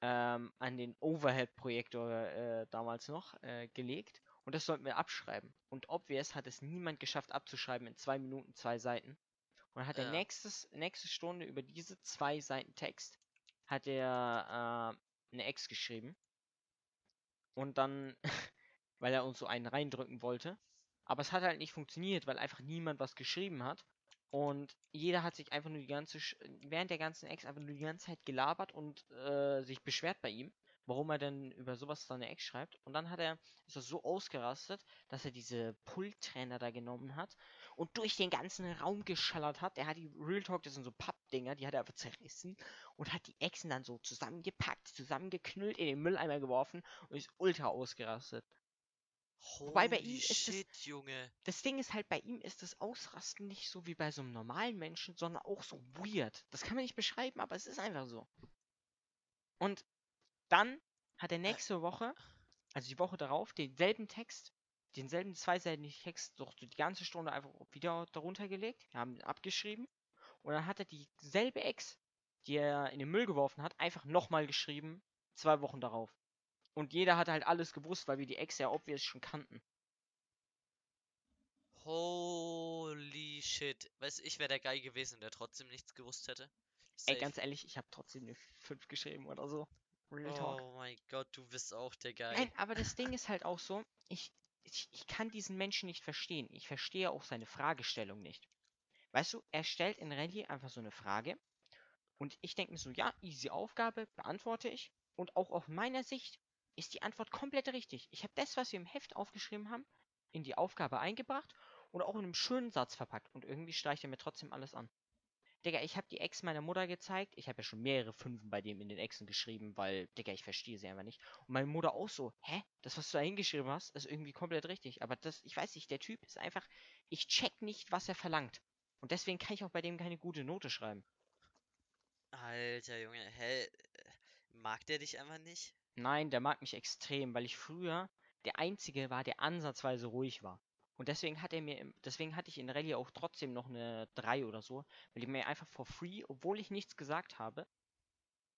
Speaker 1: ähm, an den Overhead-Projektor äh, damals noch äh, gelegt. Und das sollten wir abschreiben. Und obvious hat es niemand geschafft abzuschreiben in zwei Minuten, zwei Seiten. Und dann hat er
Speaker 2: Ja.
Speaker 1: nächstes, nächste Stunde über diese zwei Seiten Text hat er äh, eine Ex geschrieben. Und dann, weil er uns so einen reindrücken wollte. Aber es hat halt nicht funktioniert, weil einfach niemand was geschrieben hat. Und jeder hat sich einfach nur die ganze, während der ganzen Ex einfach nur die ganze Zeit gelabert und äh, sich beschwert bei ihm, warum er denn über sowas dann eine Ex schreibt. Und dann hat er, ist er so ausgerastet, dass er diese Pulttrainer da genommen hat und durch den ganzen Raum geschallert hat. Er hat die Real Talk, das sind so Pappdinger, die hat er einfach zerrissen und hat die Echsen dann so zusammengepackt, zusammengeknüllt, in den Mülleimer geworfen und ist ultra ausgerastet. Wobei bei
Speaker 2: Holy
Speaker 1: ihm ist
Speaker 2: shit, Junge.
Speaker 1: Das Ding ist halt, bei ihm ist das Ausrasten nicht so wie bei so einem normalen Menschen, sondern auch so weird. Das kann man nicht beschreiben, aber es ist einfach so. Und dann hat er nächste Woche, also die Woche darauf, denselben Text, denselben zweiseitigen Text, doch die ganze Stunde einfach wieder darunter gelegt. Wir haben ihn abgeschrieben. Und dann hat er dieselbe Ex, die er in den Müll geworfen hat, einfach nochmal geschrieben, zwei Wochen darauf. Und jeder hat halt alles gewusst, weil wir die Ex ja obvious schon kannten.
Speaker 2: Holy shit. Weißt du, ich wäre der Guy gewesen, der trotzdem nichts gewusst hätte.
Speaker 1: Ey,
Speaker 2: Safe.
Speaker 1: ganz ehrlich, ich habe trotzdem eine 5 geschrieben oder so. Real Talk.
Speaker 2: Oh mein Gott, du bist auch der Guy.
Speaker 1: Nein, aber das Ding ist halt auch so, ich, ich, ich kann diesen Menschen nicht verstehen. Ich verstehe auch seine Fragestellung nicht. Weißt du, er stellt in Rallye einfach so eine Frage und ich denke mir so, ja, easy Aufgabe, beantworte ich. Und auch aus meiner Sicht ist die Antwort komplett richtig. Ich habe das, was wir im Heft aufgeschrieben haben, in die Aufgabe eingebracht und auch in einem schönen Satz verpackt. Und irgendwie streicht er mir trotzdem alles an. Digga, ich habe die Ex meiner Mutter gezeigt. Ich habe ja schon mehrere Fünfen bei dem in den Exen geschrieben, weil, Digga, ich verstehe sie einfach nicht. Und meine Mutter auch so, hä? Das, was du da hingeschrieben hast, ist irgendwie komplett richtig. Aber das, ich weiß nicht, der Typ ist einfach, ich check nicht, was er verlangt. Und deswegen kann ich auch bei dem keine gute Note schreiben.
Speaker 2: Alter Junge, hä? Mag der dich einfach nicht?
Speaker 1: Nein, der mag mich extrem, weil ich früher der Einzige war, der ansatzweise ruhig war. Und deswegen hat er mir, im- deswegen hatte ich in Rallye auch trotzdem noch eine 3 oder so, weil ich mir einfach for free, obwohl ich nichts gesagt habe,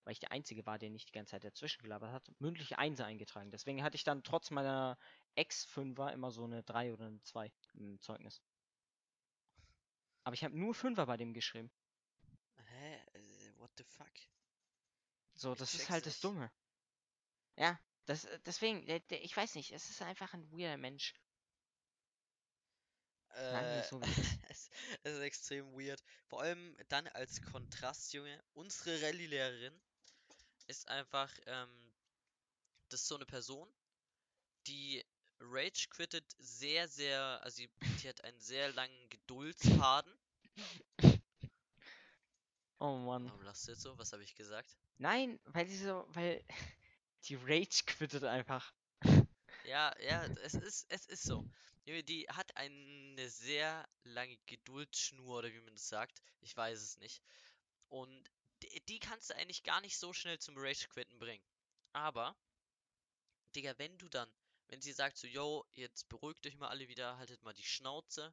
Speaker 1: weil ich der Einzige war, der nicht die ganze Zeit dazwischen gelabert hat, mündliche Einser eingetragen. Deswegen hatte ich dann trotz meiner Ex-Fünfer immer so eine 3 oder eine 2 im Zeugnis. Aber ich habe nur Fünfer bei dem geschrieben.
Speaker 2: Hä? Äh, What the fuck?
Speaker 1: So,
Speaker 2: Ich
Speaker 1: das ist halt das. Dumme. Ja, das, äh, deswegen, der, der, ich weiß nicht, es ist einfach ein weirder Mensch.
Speaker 2: Äh,
Speaker 1: es so, es ist.
Speaker 2: es, es ist extrem weird. Vor allem dann als Kontrast, Junge. Unsere Rallye-Lehrerin ist einfach, ähm, das ist so eine Person, die Rage quittet sehr, sehr, also die, die hat einen sehr langen Geduldsfaden.
Speaker 1: Oh Mann.
Speaker 2: Warum lachst du jetzt so? Was habe ich gesagt?
Speaker 1: Nein, weil die so, weil die Rage quittet einfach.
Speaker 2: Ja, ja, es ist, es ist so. Die hat eine sehr lange Geduldsschnur, oder wie man das sagt. Ich weiß es nicht. Und die, die kannst du eigentlich gar nicht so schnell zum Rage-Quitten bringen. Aber, Digga, wenn du dann, wenn sie sagt so, yo, jetzt beruhigt euch mal alle wieder, haltet mal die Schnauze.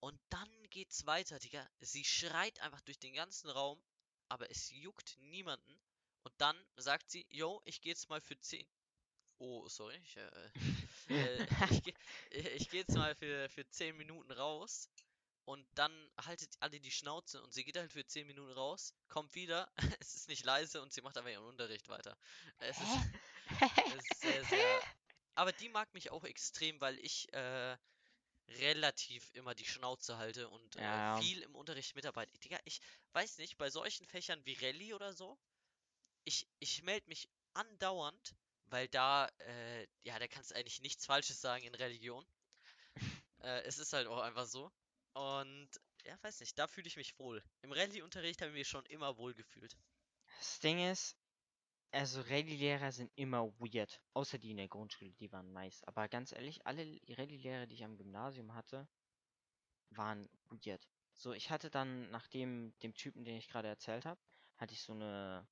Speaker 2: Und dann geht's weiter, Digga. Sie schreit einfach durch den ganzen Raum, aber es juckt niemanden. Und dann sagt sie, yo, ich geh jetzt mal für 10. Oh, sorry, ich, äh, äh, ich, geh- ich gehe jetzt mal für, für 10 Minuten raus und dann haltet alle die Schnauze und sie geht halt für 10 Minuten raus, kommt wieder, es ist nicht leise und sie macht einfach ihren Unterricht weiter. Es ist, es ist sehr, sehr. Aber die mag mich auch extrem, weil ich äh, relativ immer die Schnauze halte und äh,
Speaker 1: Ja, ja.
Speaker 2: viel im Unterricht mitarbeite. Digga, ich weiß nicht, bei solchen Fächern wie Rallye oder so, ich, ich melde mich andauernd, weil da, äh, ja, da kannst du eigentlich nichts Falsches sagen in Religion. Äh, es ist halt auch einfach so. Und ja, weiß nicht, da fühle ich mich wohl. Im Rallye-Unterricht habe ich mich schon immer wohl gefühlt.
Speaker 1: Das Ding ist, also Rallye-Lehrer sind immer weird. Außer die in der Grundschule, die waren nice. Aber ganz ehrlich, alle Rallye-Lehrer, die ich am Gymnasium hatte, waren weird. So, ich hatte dann, nach dem, dem Typen, den ich gerade erzählt habe, hatte ich so eine,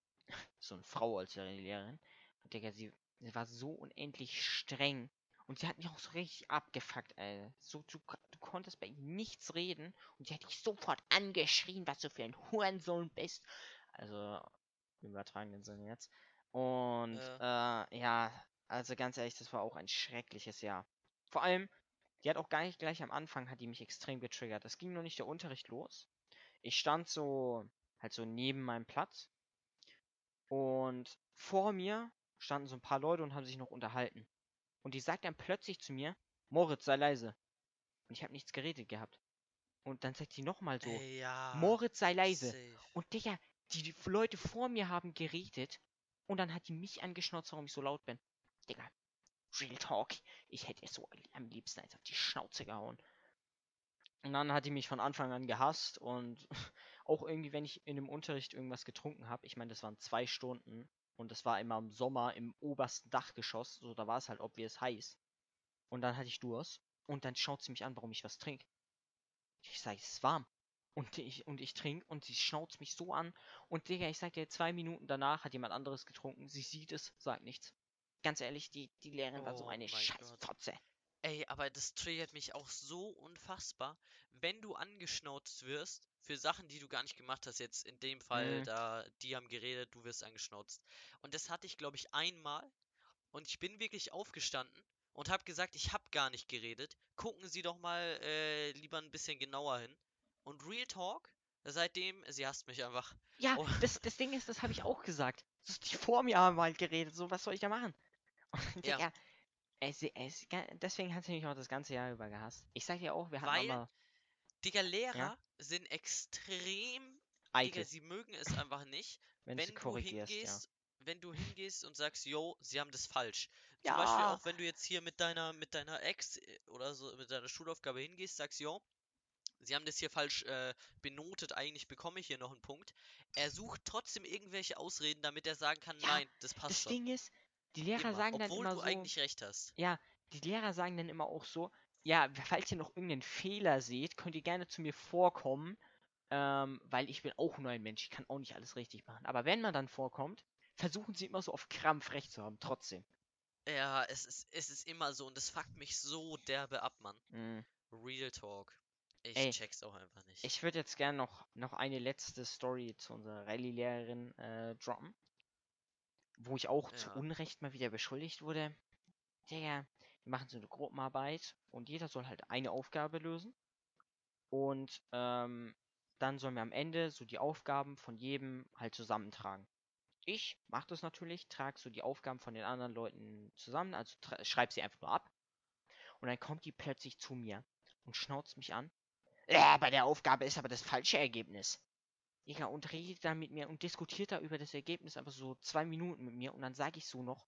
Speaker 1: so eine Frau als Rallye-Lehrerin. Und Digga, sie, sie war so unendlich streng. Und sie hat mich auch so richtig abgefuckt, ey. So, du, du konntest bei ihr nichts reden. Und sie hat dich sofort angeschrien, was du für ein Hurensohn bist. Also, im übertragenen Sinne jetzt. Und, äh, ja, also ganz ehrlich, das war auch ein schreckliches Jahr. Vor allem, die hat auch gar nicht gleich am Anfang, hat die mich extrem getriggert. Es ging noch nicht der Unterricht los. Ich stand so, halt so neben meinem Platz. Und vor mir standen so ein paar Leute und haben sich noch unterhalten. Und die sagt dann plötzlich zu mir, Moritz, sei leise. Und ich habe nichts geredet gehabt. Und dann sagt sie nochmal so,
Speaker 2: Ey, ja.
Speaker 1: Moritz, sei leise.
Speaker 2: safe.
Speaker 1: Und Digga, die Leute vor mir haben geredet und dann hat die mich angeschnauzt, warum ich so laut bin. Digga, Real Talk. Ich hätte ihr so am liebsten als auf die Schnauze gehauen. Und dann hat die mich von Anfang an gehasst und auch irgendwie, wenn ich in dem Unterricht irgendwas getrunken habe, ich meine, das waren zwei Stunden und das war immer im Sommer im obersten Dachgeschoss, so da war es halt obvious heiß. Und dann hatte ich Durst und dann schaut sie mich an, warum ich was trinke. Ich sage, es ist warm. Und ich, und ich trinke und sie schnauzt mich so an. Und Digga, ich sag dir, zwei Minuten danach hat jemand anderes getrunken. Sie sieht es, sagt nichts. Ganz ehrlich, die, die Lehrerin war so
Speaker 2: Oh
Speaker 1: eine. Scheißfotze.
Speaker 2: Ey, aber das triggert mich auch so unfassbar, wenn du angeschnauzt wirst für Sachen, die du gar nicht gemacht hast. Jetzt in dem Fall,
Speaker 1: Mhm.
Speaker 2: da die haben geredet, du wirst angeschnauzt. Und das hatte ich, glaube ich, einmal. Und ich bin wirklich aufgestanden und habe gesagt, ich habe gar nicht geredet. Gucken Sie doch mal äh, lieber ein bisschen genauer hin. Und Real Talk, seitdem, sie hasst mich einfach.
Speaker 1: Ja,
Speaker 2: Oh.
Speaker 1: das, das Ding ist, das habe ich auch gesagt. So, Die vor mir haben halt geredet. So, was soll ich da machen? Und
Speaker 2: Ja.
Speaker 1: Digga, es, es, deswegen hat sie mich auch das ganze Jahr über gehasst. Ich sag dir auch, wir hatten
Speaker 2: Weil
Speaker 1: mal
Speaker 2: Digga, Lehrer sind extrem. Digga, sie mögen es einfach nicht.
Speaker 1: wenn du
Speaker 2: wenn du
Speaker 1: korrigierst, ja.
Speaker 2: hingehst, wenn du hingehst und sagst, yo, sie haben das falsch. Zum Beispiel
Speaker 1: Ja.
Speaker 2: auch, wenn du jetzt hier mit deiner, mit deiner Ex äh, oder so, mit deiner Schulaufgabe hingehst, sagst, yo, sie haben das hier falsch äh, benotet, eigentlich bekomme ich hier noch einen Punkt. Er sucht trotzdem irgendwelche Ausreden, damit er sagen kann,
Speaker 1: Ja,
Speaker 2: nein, das passt
Speaker 1: Das
Speaker 2: schon.
Speaker 1: Ding ist, die Lehrer
Speaker 2: Immer,
Speaker 1: sagen dann
Speaker 2: obwohl
Speaker 1: immer
Speaker 2: du
Speaker 1: so,
Speaker 2: eigentlich recht hast.
Speaker 1: ja, die Lehrer sagen dann immer auch so, ja, falls ihr noch irgendeinen Fehler seht, könnt ihr gerne zu mir vorkommen, ähm, weil ich bin auch nur ein Mensch, ich kann auch nicht alles richtig machen. Aber wenn man dann vorkommt, versuchen sie immer so auf Krampf recht zu haben, trotzdem.
Speaker 2: Ja, es ist, es ist immer so und das fuckt mich so derbe ab, Mann.
Speaker 1: Mhm.
Speaker 2: Real Talk. Ich
Speaker 1: Ey,
Speaker 2: check's auch einfach nicht.
Speaker 1: Ich würde jetzt gerne noch, noch eine letzte Story zu unserer Rallye-Lehrerin äh, droppen. Wo ich auch zu
Speaker 2: Ja.
Speaker 1: Unrecht mal wieder beschuldigt wurde. Digga, wir machen so eine Gruppenarbeit und jeder soll halt eine Aufgabe lösen. Und ähm, dann sollen wir am Ende so die Aufgaben von jedem halt zusammentragen. Ich mache das natürlich, trage so die Aufgaben von den anderen Leuten zusammen, also schreibe sie einfach nur ab. Und dann kommt die plötzlich zu mir und schnauzt mich an. Ja, bei der Aufgabe ist aber das falsche Ergebnis. Digga, und redet da mit mir und diskutiert da über das Ergebnis einfach so zwei Minuten mit mir und dann sage ich so noch,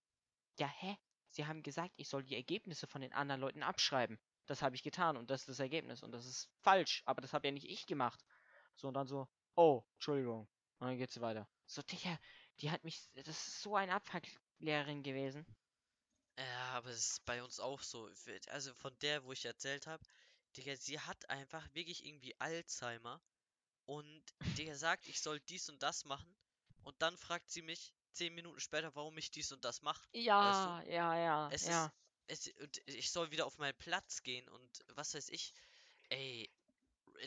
Speaker 1: ja, hä? Sie haben gesagt, ich soll die Ergebnisse von den anderen Leuten abschreiben. Das habe ich getan und das ist das Ergebnis und das ist falsch, aber das habe ja nicht ich gemacht. So und dann so, oh, Entschuldigung. Und dann geht's weiter. So, Digga, die hat mich, das ist so eine Abfucklehrerin gewesen.
Speaker 2: Ja, aber es ist bei uns auch so. Also von der, wo ich erzählt habe, Digga, sie hat einfach wirklich irgendwie Alzheimer und Digga sagt, ich soll dies und das machen und dann fragt sie mich zehn Minuten später, warum ich dies und das mache.
Speaker 1: Ja, ja, ja,
Speaker 2: Es
Speaker 1: ja.
Speaker 2: ist, es, und ich soll wieder auf meinen Platz gehen und was weiß ich. Ey,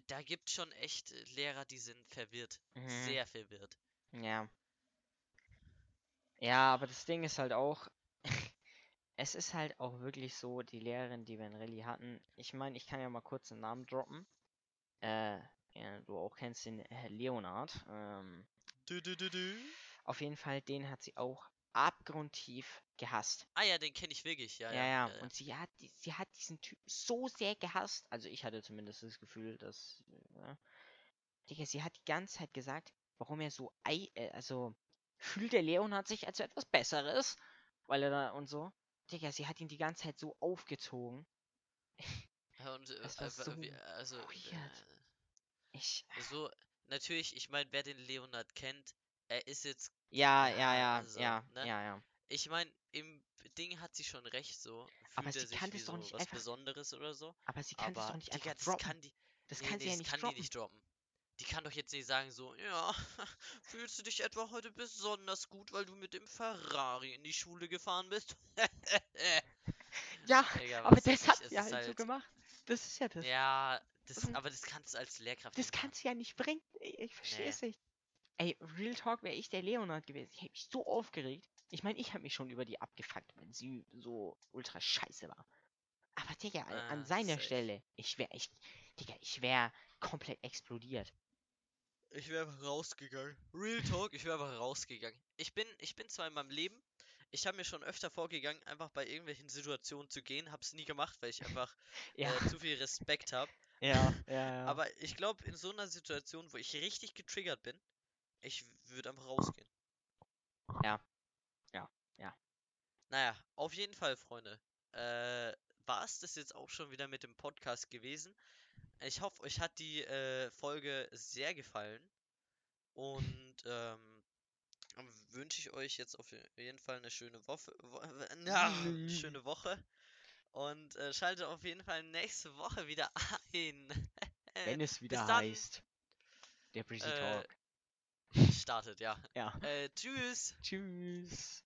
Speaker 2: da gibt schon echt Lehrer, die sind verwirrt.
Speaker 1: Mhm.
Speaker 2: Sehr verwirrt.
Speaker 1: Ja. Ja, aber das Ding ist halt auch, es ist halt auch wirklich so, die Lehrerin, die wir in Rallye hatten, ich meine, ich kann ja mal kurz einen Namen droppen. äh, ja, du auch kennst den äh, Leonard. Ähm,
Speaker 2: Du, du, du, du.
Speaker 1: auf jeden Fall, den hat sie auch abgrundtief gehasst.
Speaker 2: Ah ja, den kenne ich wirklich, ja,
Speaker 1: Ja,
Speaker 2: ja.
Speaker 1: ja.
Speaker 2: ja.
Speaker 1: Und sie hat, sie hat diesen Typ so sehr gehasst. Also ich hatte zumindest das Gefühl, dass. Ja, Digga, sie hat die ganze Zeit gesagt, warum er so ei, äh, also fühlt der Leonard sich als etwas Besseres, weil er da und so. Digga, sie hat ihn die ganze Zeit so aufgezogen.
Speaker 2: Ja, Und, äh, äh,
Speaker 1: so
Speaker 2: also,
Speaker 1: weird. Ich.
Speaker 2: äh, so, natürlich, ich meine, wer den Leonard kennt, er ist jetzt,
Speaker 1: Ja,
Speaker 2: Ja,
Speaker 1: ja, ja,
Speaker 2: also,
Speaker 1: ja,
Speaker 2: ne?
Speaker 1: ja, ja.
Speaker 2: ich meine, im Ding hat sie schon recht, so.
Speaker 1: Aber
Speaker 2: er
Speaker 1: sie
Speaker 2: sich
Speaker 1: kann
Speaker 2: wie
Speaker 1: das doch
Speaker 2: so
Speaker 1: nicht
Speaker 2: was
Speaker 1: einfach-
Speaker 2: Besonderes oder so.
Speaker 1: Aber sie kann das
Speaker 2: Aber,
Speaker 1: doch nicht
Speaker 2: Digga,
Speaker 1: einfach
Speaker 2: das
Speaker 1: droppen.
Speaker 2: kann die,
Speaker 1: das
Speaker 2: nee,
Speaker 1: kann
Speaker 2: nee,
Speaker 1: sie ja
Speaker 2: das
Speaker 1: nicht
Speaker 2: kann
Speaker 1: droppen.
Speaker 2: die nicht droppen. Die kann doch jetzt nicht sagen so, ja, fühlst du dich etwa heute besonders gut, weil du mit dem Ferrari in die Schule gefahren bist?
Speaker 1: Ja,
Speaker 2: Digga,
Speaker 1: aber das hat sie
Speaker 2: ist
Speaker 1: halt so gemacht. Das ist ja das.
Speaker 2: Ja, das, aber das kannst du als Lehrkraft
Speaker 1: Das kannst du ja nicht bringen. Ich verstehe
Speaker 2: Nee.
Speaker 1: es nicht. Ey, Real Talk wäre ich der Leonard gewesen. Ich hätte mich so aufgeregt. Ich meine, ich habe mich schon über die abgefuckt, wenn sie so ultra scheiße war. Aber Digga, an, an
Speaker 2: Ah,
Speaker 1: seiner. Stelle, ich wäre echt, Digga, ich wäre komplett explodiert.
Speaker 2: Ich wäre rausgegangen. Real Talk, ich wäre einfach rausgegangen. Ich bin, ich bin zwar in meinem Leben, ich habe mir schon öfter vorgegangen, einfach bei irgendwelchen Situationen zu gehen, hab's nie gemacht, weil ich einfach
Speaker 1: Ja,
Speaker 2: äh, zu viel Respekt habe.
Speaker 1: Ja, ja, ja.
Speaker 2: Aber ich glaube, in so einer Situation, wo ich richtig getriggert bin, ich würde einfach rausgehen.
Speaker 1: Ja. Ja, ja.
Speaker 2: Naja, auf jeden Fall, Freunde. Äh, war es das jetzt auch schon wieder mit dem Podcast gewesen? Ich hoffe, euch hat die äh, Folge sehr gefallen. Und ähm, wünsche ich euch jetzt auf jeden Fall eine schöne Woche. Wo, na, schöne Woche. Und äh, schaltet auf jeden Fall nächste Woche wieder ein.
Speaker 1: Wenn es wieder
Speaker 2: dann.
Speaker 1: heißt. Der Breezy
Speaker 2: Äh,
Speaker 1: Talk.
Speaker 2: Startet, ja.
Speaker 1: Ja.
Speaker 2: Äh, tschüss.
Speaker 1: Tschüss.